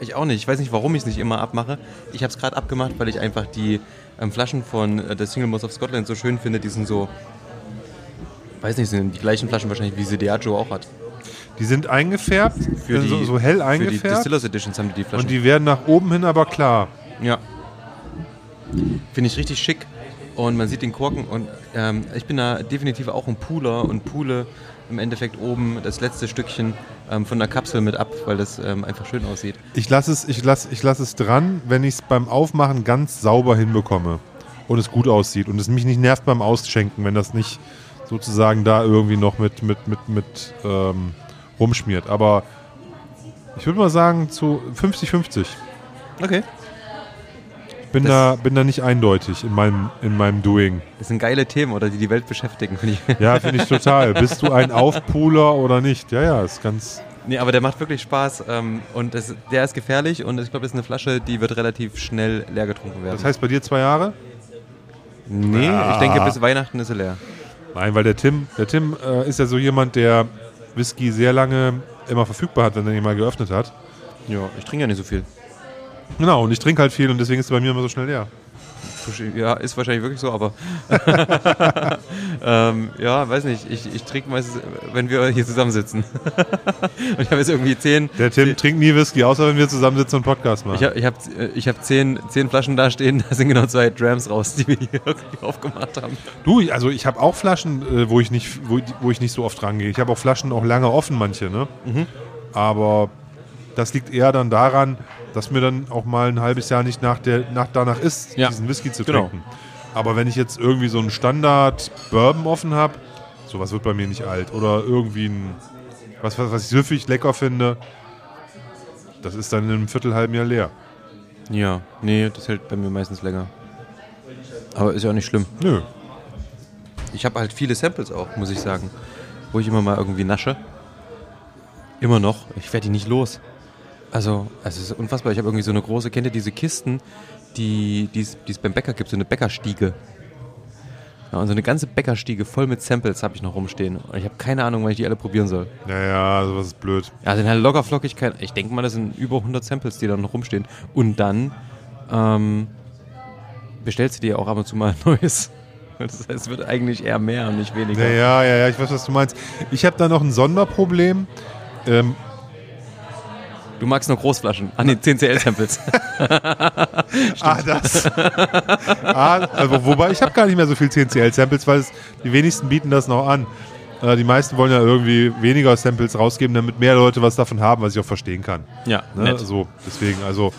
Ich auch nicht. Ich weiß nicht, warum ich es nicht immer abmache. Ich habe es gerade abgemacht, weil ich einfach die ähm, Flaschen von äh, der Single Moss of Scotland so schön finde. Die sind so, weiß nicht, sind die gleichen Flaschen wahrscheinlich, wie sie Diageo auch hat. Die sind eingefärbt, Für die, so, so hell Für die eingefärbt. Distillers Editions haben die die Flaschen. Und die werden nach oben hin aber klar. Ja. Finde ich richtig schick. Und man sieht den Korken und ähm, ich bin da definitiv auch ein Pooler und poole im Endeffekt oben das letzte Stückchen ähm, von der Kapsel mit ab, weil das ähm, einfach schön aussieht. Ich lasse es, ich lass, ich lass es dran, wenn ich es beim Aufmachen ganz sauber hinbekomme und es gut aussieht und es mich nicht nervt beim Ausschenken, wenn das nicht sozusagen da irgendwie noch mit, mit, mit, mit ähm, rumschmiert. Aber ich würde mal sagen zu 50-50. Okay. Bin Das- da, bin da nicht eindeutig in meinem, in meinem Doing. Das sind geile Themen, oder die die Welt beschäftigen, finde ich. Ja, finde ich total. Bist du ein Aufpooler oder nicht? Ja, ja, ist ganz. Nee, aber der macht wirklich Spaß ähm, und das, der ist gefährlich und ich glaube, das ist eine Flasche, die wird relativ schnell leer getrunken werden. Das heißt bei dir zwei Jahre? nee, ich denke, bis Weihnachten ist sie leer. Nein, weil der Tim, der Tim äh, ist ja so jemand, der Whisky sehr lange immer verfügbar hat, wenn er ihn mal geöffnet hat. Ja, ich trinke ja nicht so viel. Genau, und ich trinke halt viel und deswegen ist es bei mir immer so schnell leer. Ja, ist wahrscheinlich wirklich so, aber ähm, ja, weiß nicht. Ich, ich trinke meistens, wenn wir hier zusammensitzen. und ich habe jetzt irgendwie zehn. Der Tim zehn, trinkt nie Whisky, außer wenn wir zusammensitzen und Podcast machen. Ich habe ich hab, ich hab zehn, zehn Flaschen da stehen, da sind genau zwei Drams raus, die wir hier irgendwie aufgemacht haben. Du, also ich habe auch Flaschen, äh, wo ich nicht, wo, wo ich nicht so oft rangehe. Ich habe auch Flaschen auch lange offen, manche, ne? Mhm. Aber das liegt eher dann daran, dass mir dann auch mal ein halbes Jahr nicht nach der, nach, danach ist, ja. diesen Whisky zu genau. trinken. Aber wenn ich jetzt irgendwie so einen Standard Bourbon offen habe, sowas wird bei mir nicht alt. Oder irgendwie ein, was, was, was ich süffig lecker finde, das ist dann in einem Viertelhalben Jahr leer. Ja, nee, das hält bei mir meistens länger. Aber ist ja auch nicht schlimm. Nö. Ich habe halt viele Samples auch, muss ich sagen, wo ich immer mal irgendwie nasche. Immer noch. Ich werde die nicht los. Also, es ist unfassbar. Ich habe irgendwie so eine große, kennt ihr diese Kisten, die es beim Bäcker gibt, so eine Bäckerstiege. Ja, und so eine ganze Bäckerstiege voll mit Samples habe ich noch rumstehen. Und ich habe keine Ahnung, wann ich die alle probieren soll. Naja, sowas ist blöd. Ja, sind halt locker flockig. Ich denke mal, das sind über 100 Samples, die da noch rumstehen. Und dann ähm, bestellst du dir auch ab und zu mal ein neues. Das heißt, es wird eigentlich eher mehr und nicht weniger. Ja, ja, ja, ich weiß, was du meinst. Ich habe da noch ein Sonderproblem. Ähm, Du magst nur Großflaschen. Ah, nee, 10CL-Samples. ah, das. ah, also, wobei, ich habe gar nicht mehr so viel 10CL-Samples, weil es, die wenigsten bieten das noch an. Äh, die meisten wollen ja irgendwie weniger Samples rausgeben, damit mehr Leute was davon haben, was ich auch verstehen kann. Ja, ne? nett. So, deswegen, also,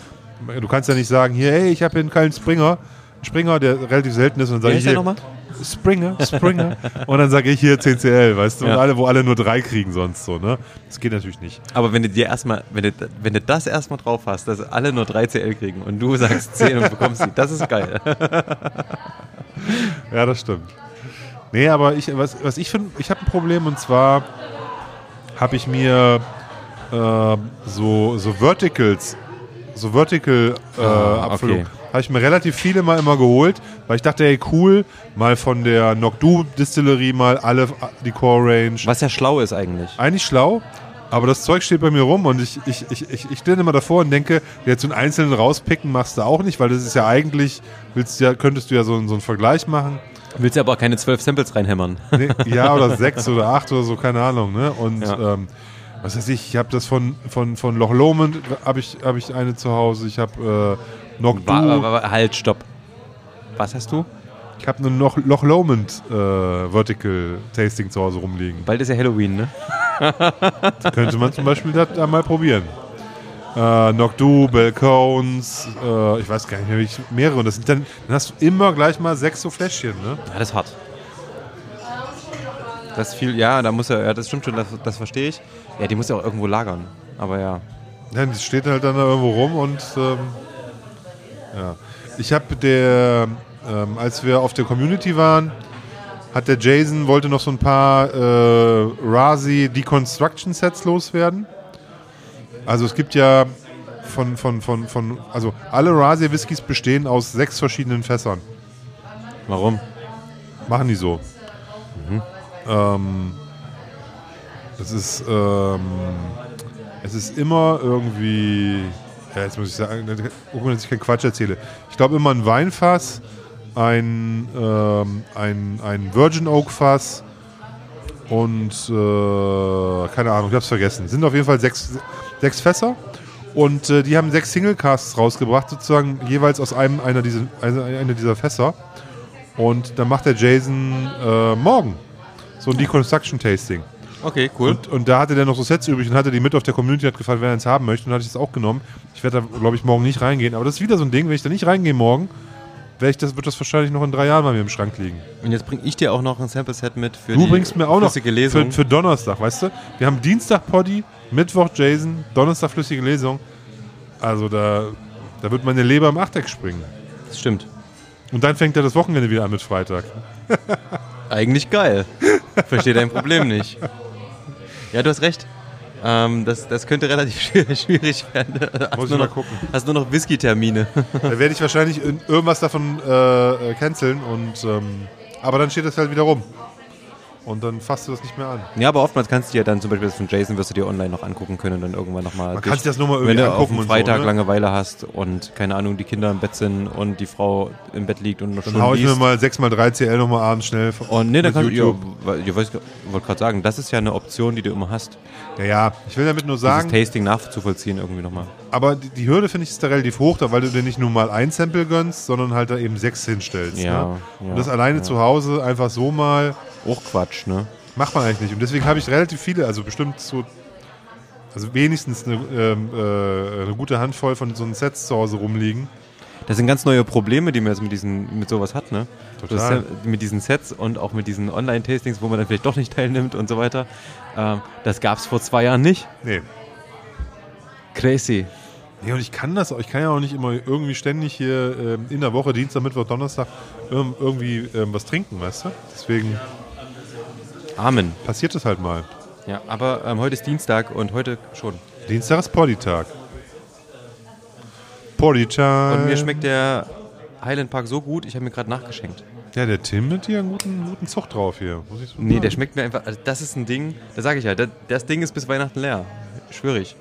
du kannst ja nicht sagen, hier, hey, ich habe hier einen kleinen Springer. Springer, der relativ selten ist, und dann sage ich hier, nochmal? Springer, Springer. und dann sage ich hier 10CL, weißt du? Ja. Und alle, wo alle nur drei kriegen sonst so, ne? Das geht natürlich nicht. Aber wenn du dir erstmal, wenn du, wenn du das erstmal drauf hast, dass alle nur 3 CL kriegen und du sagst 10 und bekommst sie, das ist geil. ja, das stimmt. Nee, aber ich, was, was ich finde, ich habe ein Problem und zwar habe ich mir äh, so, so Verticals, so Vertical äh, ah, Abfüllung. Okay. Habe ich mir relativ viele mal immer geholt, weil ich dachte, ey, cool, mal von der Nocdu Distillerie mal alle die Core Range. Was ja schlau ist eigentlich. Eigentlich schlau, aber das Zeug steht bei mir rum und ich, ich, ich, ich, ich stehe immer davor und denke, jetzt so einen einzelnen rauspicken machst du auch nicht, weil das ist ja eigentlich, willst ja, könntest du ja so, so einen Vergleich machen. Willst ja aber keine zwölf Samples reinhämmern. Nee, ja, oder sechs oder acht oder so, keine Ahnung. Ne? Und ja. ähm, was weiß ich, ich habe das von, von, von Loch Lomond, habe ich, hab ich eine zu Hause. Ich habe Wa wa halt, stopp. Was hast du? Ich habe ein Loch, Loch Lomond äh, Vertical Tasting zu Hause rumliegen. Bald ist ja Halloween, ne? das könnte man zum Beispiel da, mal probieren. Äh, Noctu, Balcones, äh, ich weiß gar nicht mehr, mehrere. Und das sind dann, dann hast du immer gleich mal sechs so Fläschchen, ne? Ja, das ist hart. Das viel, ja, da muss er, ja, das stimmt schon, das, das verstehe ich. Ja, die muss ja auch irgendwo lagern, aber ja. Ja, die steht halt dann da irgendwo rum und ähm, ja. Ich habe der, ähm, als wir auf der Community waren, hat der Jason wollte noch so ein paar äh, Razi Deconstruction Sets loswerden. Also es gibt ja von, von, von, von also alle Razi Whiskys bestehen aus sechs verschiedenen Fässern. Warum? Machen die so. Mhm. Ähm, das ist, ähm, es ist immer irgendwie ja, jetzt muss ich sagen, gucken, dass ich keinen Quatsch erzähle. Ich glaube immer ein Weinfass, ein, ähm, ein, ein Virgin Oak Fass und äh, keine Ahnung, ich habe es vergessen. Sind auf jeden Fall sechs, sechs Fässer und äh, die haben sechs Single Casts rausgebracht, sozusagen jeweils aus einem einer dieser, einer dieser Fässer. Und dann macht der Jason äh, morgen so ein Deconstruction Tasting. Okay, cool. Und, und, da hatte der noch so Sets übrig und hatte die mit auf der Community hat gefragt, wer eins haben möchte. Und hatte ich das auch genommen. Ich werde da, glaube ich, morgen nicht reingehen. Aber das ist wieder so ein Ding, wenn ich da nicht reingehe morgen, ich das, wird das wahrscheinlich noch in drei Jahren bei mir im Schrank liegen. Und jetzt bringe ich dir auch noch ein Sample-Set mit für du bringst mir auch noch für, für, Donnerstag, weißt du? Wir haben Dienstag Poddy, Mittwoch Jason, Donnerstag flüssige Lesung. Also da, da wird meine Leber im Achteck springen. Das stimmt. Und dann fängt ja das Wochenende wieder an mit Freitag. Eigentlich geil. Verstehe dein Problem nicht. Ja, du hast recht. Ähm, das, das könnte relativ schwierig werden. Hast Muss ich mal gucken. Hast nur noch Whisky-Termine. Da werde ich wahrscheinlich irgendwas davon äh, äh, canceln und ähm, aber dann steht das halt wieder rum. Und dann fasst du das nicht mehr an. Ja, aber oftmals kannst du ja dann zum Beispiel das von Jason wirst du dir online noch angucken können und dann irgendwann nochmal. Man kann sich das nur mal Wenn irgendwie du auf angucken und Freitag so, ne? Langeweile hast und keine Ahnung, die Kinder im Bett sind und die Frau im Bett liegt und noch Dann hau ich mir mal 6x3 CL nochmal abends schnell. und nee, dann kannst du, ja, ich wollte gerade sagen, das ist ja eine Option, die du immer hast, Ja, ja, ich will damit nur dieses sagen, Tasting nachzuvollziehen irgendwie nochmal. Aber die, die Hürde finde ich ist da relativ hoch, da, weil du dir nicht nur mal ein Sample gönnst, sondern halt da eben sechs hinstellst. Ja, ne? ja, Und das alleine ja. zu Hause einfach so mal Auch Quatsch, ne? macht man eigentlich nicht. Und deswegen habe ich relativ viele, also bestimmt so, also wenigstens eine, ähm, äh, eine gute Handvoll von so einen Sets zu Hause rumliegen. Das sind ganz neue Probleme, die man jetzt mit diesen, mit sowas hat, ne? Total. Mit diesen Sets und auch mit diesen Online-Tastings, wo man dann vielleicht doch nicht teilnimmt und so weiter. Ähm, das gab es vor zwei Jahren nicht. Nee. Crazy. Nee, und ich kann das auch. Ich kann ja auch nicht immer irgendwie ständig hier ähm, in der Woche, Dienstag, Mittwoch, Donnerstag, irgendwie ähm, was trinken, weißt du? Deswegen Amen. passiert das halt mal. Ja, aber ähm, heute ist Dienstag und heute schon. Dienstag ist Poddy-Tag. Poddy-Time. Und mir schmeckt der Highland Park so gut, ich habe mir gerade nachgeschenkt. Ja, der Tim hat hier einen guten, guten Zug drauf hier. Muss ich so Nee, der schmeckt mir einfach. Also das ist ein Ding, da sage ich ja, das, das Ding ist bis Weihnachten leer. Schwöre ich.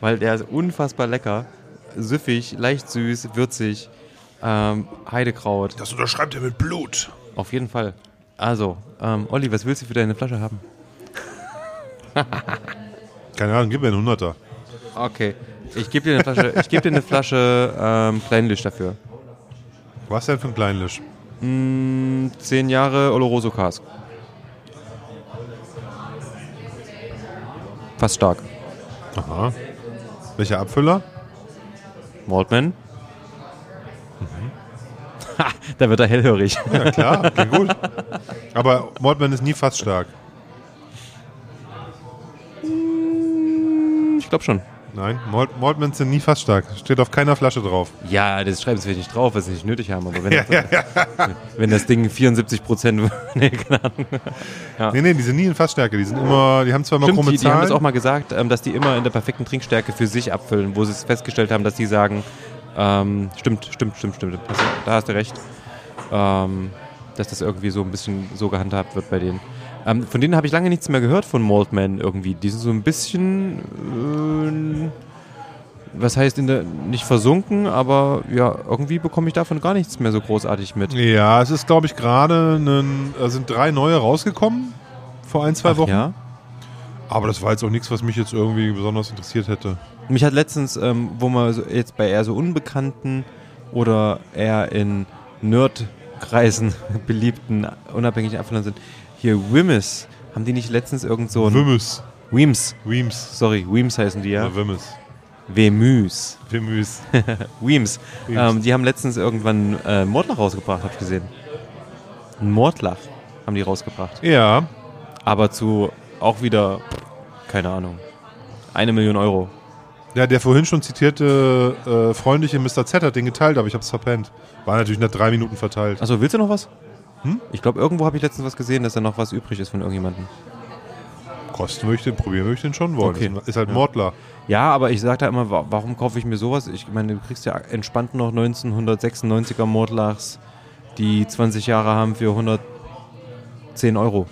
Weil der ist unfassbar lecker, süffig, leicht süß, würzig, ähm, Heidekraut. Das unterschreibt er mit Blut. Auf jeden Fall. Also, ähm, Olli, was willst du für deine Flasche haben? Keine Ahnung, gib mir einen Hunderter. Okay. Ich gebe dir eine Flasche, ich gebe dir eine Flasche ähm, Kleinlisch dafür. Was denn für ein Kleinlisch? Mm, zehn Jahre Oloroso Cask. Fast stark. Aha. Welcher Abfüller? Maltman. Ha, da wird er hellhörig. Ja, klar, klingt gut. Aber Mordman ist nie fast stark. Ich glaube schon. Nein, Malt, Maltmans sind nie fast stark. Steht auf keiner Flasche drauf. Ja, das schreiben sie vielleicht nicht drauf, was sie nicht nötig haben. Aber wenn, das, wenn das Ding 74 Prozent. nee, keine Ahnung. Nee, nee, die sind nie in Fassstärke. Die sind immer, die haben zwar mal Stimmt, krumme die, die haben das auch mal gesagt, ähm, dass die immer in der perfekten Trinkstärke für sich abfüllen, wo sie es festgestellt haben, dass die sagen, ähm, stimmt, stimmt, stimmt, stimmt, da hast du recht, ähm, dass das irgendwie so ein bisschen so gehandhabt wird bei denen. Ähm, von denen habe ich lange nichts mehr gehört von Maltman irgendwie. Die sind so ein bisschen, äh, was heißt in der, nicht versunken, aber ja, irgendwie bekomme ich davon gar nichts mehr so großartig mit. ja, es ist, glaube ich, gerade, da sind drei neue rausgekommen vor ein, zwei Ach Wochen. ja? Aber das war jetzt auch nichts, was mich jetzt irgendwie besonders interessiert hätte. Mich hat letztens, ähm, wo man so jetzt bei eher so Unbekannten oder eher in Nerdkreisen beliebten unabhängigen Abfüllern sind, hier Wimmis, haben die nicht letztens irgend so ein... Wimmes. Weems, Weems. sorry, Weems heißen die ja. Oder Wimmes. Wemüs. Wimmes. Weems. Weems. Ähm, die haben letztens irgendwann äh, Mordlach rausgebracht, hab ich gesehen. Ein Mordlach haben die rausgebracht. ja, Aber zu auch wieder, keine Ahnung, eine Million Euro. Ja, der vorhin schon zitierte äh, freundliche Mr. Z hat den geteilt, aber ich hab's verpennt. War natürlich nach drei Minuten verteilt. Achso, willst du noch was? Hm? Ich glaube, irgendwo habe ich letztens was gesehen, dass da noch was übrig ist von irgendjemandem. Kosten möchte, probieren möchte ich den schon wollen. Okay. Ist, ist halt Ja. Mordler. Ja, aber ich sage da immer, wa- warum kaufe ich mir sowas? Ich meine, du kriegst ja entspannt noch 1996er Mordlachs, die 20 Jahre haben für 110 Euro.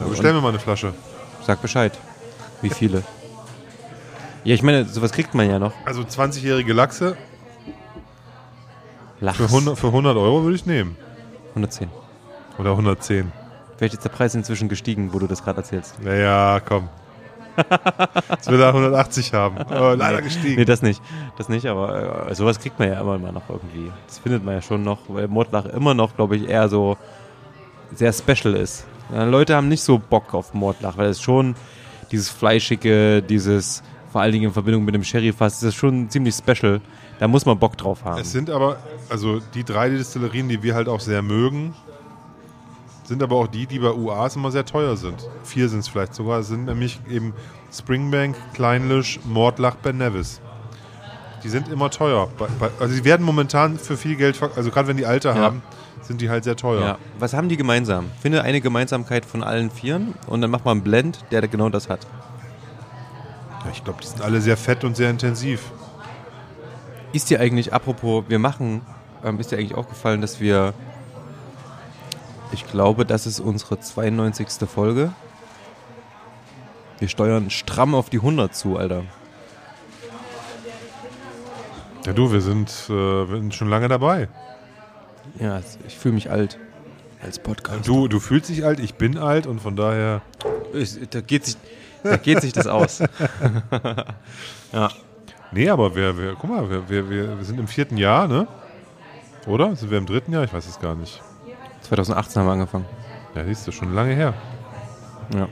Ja, bestell mir mal eine Flasche. Sag Bescheid. Wie viele? Ja, ich meine, sowas kriegt man ja noch. Also 20-jährige Lachse Lachs. für 100, für 100 Euro würde ich nehmen. 110. Oder 110. Vielleicht ist der Preis inzwischen gestiegen, wo du das gerade erzählst. Naja, komm. Jetzt will er 180 haben. Aber leider gestiegen. Nee, das nicht. Das nicht, aber äh, sowas kriegt man ja immer mal noch irgendwie. Das findet man ja schon noch, weil Mordlach immer noch, glaube ich, eher so sehr special ist. Ja, Leute haben nicht so Bock auf Mordlach, weil es schon dieses Fleischige, dieses, vor allen Dingen in Verbindung mit dem Sherry-Fass, das ist schon ziemlich special. Da muss man Bock drauf haben. Es sind aber, also die drei Destillerien, die wir halt auch sehr mögen, sind aber auch die, die bei UAs immer sehr teuer sind. Vier sind es vielleicht sogar. Es sind nämlich eben Springbank, Kleinlisch, Mordlach, Ben Nevis. Die sind immer teuer. Also die werden momentan für viel Geld, also gerade wenn die Alter Ja. haben, sind die halt sehr teuer. Ja. Was haben die gemeinsam? Finde eine Gemeinsamkeit von allen Vieren und dann mach mal einen Blend, der genau das hat. Ja, ich glaube, die sind alle sehr fett und sehr intensiv. Ist dir eigentlich, apropos, wir machen, ähm, ist dir eigentlich aufgefallen, dass wir Ich glaube, das ist unsere 92. Folge. Wir steuern stramm auf die 100 zu, Alter. Ja, du, wir sind, äh, wir sind schon lange dabei. Ja, ich fühle mich alt als Podcast. Du, du fühlst dich alt, ich bin alt und von daher. Da geht sich, da geht sich das aus. ja. Nee, aber wir, wir guck mal, wir, wir, wir sind im vierten Jahr, ne? Oder? Sind wir im dritten Jahr? Ich weiß es gar nicht. 2018 haben wir angefangen. Ja, siehst du, schon lange her. Ja.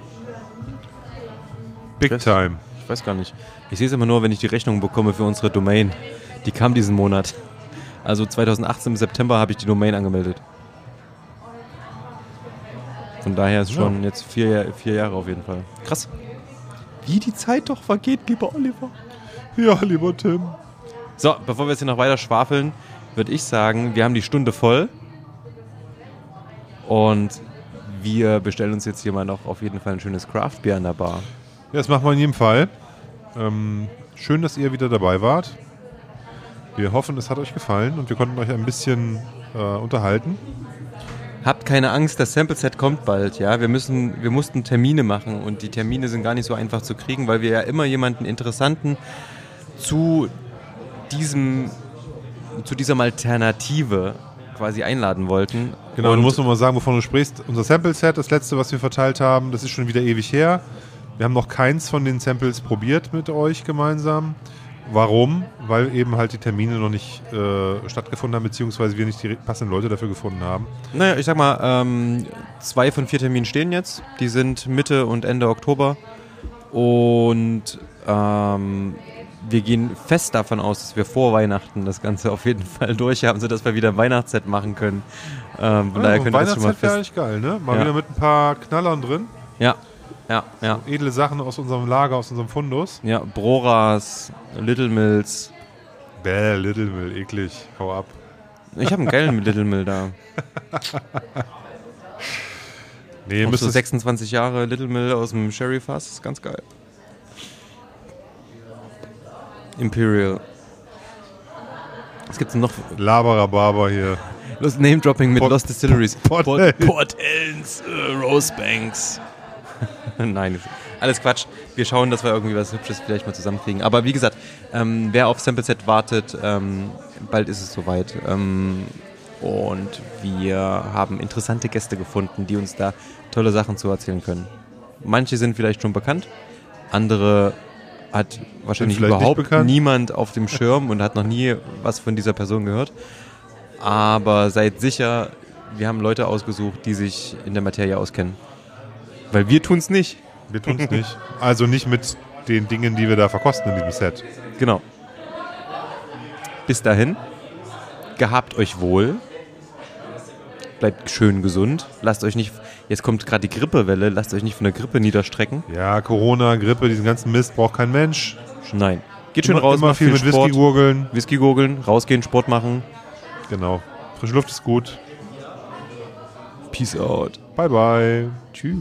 Big weiß, time. Ich weiß gar nicht. Ich sehe es immer nur, wenn ich die Rechnung bekomme für unsere Domain. Die kam diesen Monat. Also 2018 im September habe ich die Domain angemeldet. Von daher ist schon ja. jetzt vier, vier Jahre auf jeden Fall. Krass. Wie die Zeit doch vergeht, lieber Oliver. Ja, lieber Tim. So, bevor wir jetzt hier noch weiter schwafeln, würde ich sagen, wir haben die Stunde voll. Und wir bestellen uns jetzt hier mal noch auf jeden Fall ein schönes Craft-Bier an der Bar. Ja, das machen wir in jedem Fall. Ähm, schön, dass ihr wieder dabei wart. Wir hoffen, es hat euch gefallen und wir konnten euch ein bisschen äh, unterhalten. Habt keine Angst, das Sample Set kommt bald, ja. Wir müssen, wir mussten Termine machen und die Termine sind gar nicht so einfach zu kriegen, weil wir ja immer jemanden Interessanten zu diesem, zu dieser Alternative quasi einladen wollten. Genau, und du musst nochmal sagen, wovon du sprichst. Unser Sample Set, das letzte, was wir verteilt haben, das ist schon wieder ewig her. Wir haben noch keins von den Samples probiert mit euch gemeinsam. Warum? Weil eben halt die Termine noch nicht äh, stattgefunden haben, beziehungsweise wir nicht die passenden Leute dafür gefunden haben. Naja, ich sag mal, ähm, zwei von vier Terminen stehen jetzt. Die sind Mitte und Ende Oktober. Und ähm, wir gehen fest davon aus, dass wir vor Weihnachten das Ganze auf jeden Fall durch haben, sodass wir wieder ein Weihnachtsset machen können. Ähm, von ja, daher könnt ihr das schon mal fest. wäre eigentlich geil, ne? Mal ja. wieder mit ein paar Knallern drin. Ja, ja, ja. So edle Sachen aus unserem Lager, aus unserem Fundus. Ja, Broras, Little Mills. Bäh, Little Mill, eklig. Hau ab. Ich habe einen geilen Little Mill da. nee, müsste so 26 Jahre Little Mill aus dem Sherry Fass, ist ganz geil. Imperial. Was gibt's noch? Laberababa hier. Los Name Dropping mit Port, Lost Distilleries. Port, Port, Port Ellens, äh, Rosebanks. Nein, alles Quatsch. Wir schauen, dass wir irgendwie was Hübsches vielleicht mal zusammenkriegen. Aber wie gesagt, ähm, wer auf Sample Set wartet, ähm, bald ist es soweit. Ähm, und wir haben interessante Gäste gefunden, die uns da tolle Sachen zu erzählen können. Manche sind vielleicht schon bekannt, andere hat wahrscheinlich überhaupt niemand auf dem Schirm und hat noch nie was von dieser Person gehört. Aber seid sicher, wir haben Leute ausgesucht, die sich in der Materie auskennen. Weil wir tun es nicht. Wir tun es nicht. Also nicht mit den Dingen, die wir da verkosten in diesem Set. Genau. Bis dahin, gehabt euch wohl. Bleibt schön gesund. Lasst euch nicht, jetzt kommt gerade die Grippewelle, lasst euch nicht von der Grippe niederstrecken. Ja, Corona, Grippe, diesen ganzen Mist braucht kein Mensch. Nein. Geht schön immer, raus, immer viel, viel mit Sport. Whisky gurgeln. Whisky gurgeln, rausgehen, Sport machen. Genau. Frische Luft ist gut. Peace out. Bye bye. Tschüss.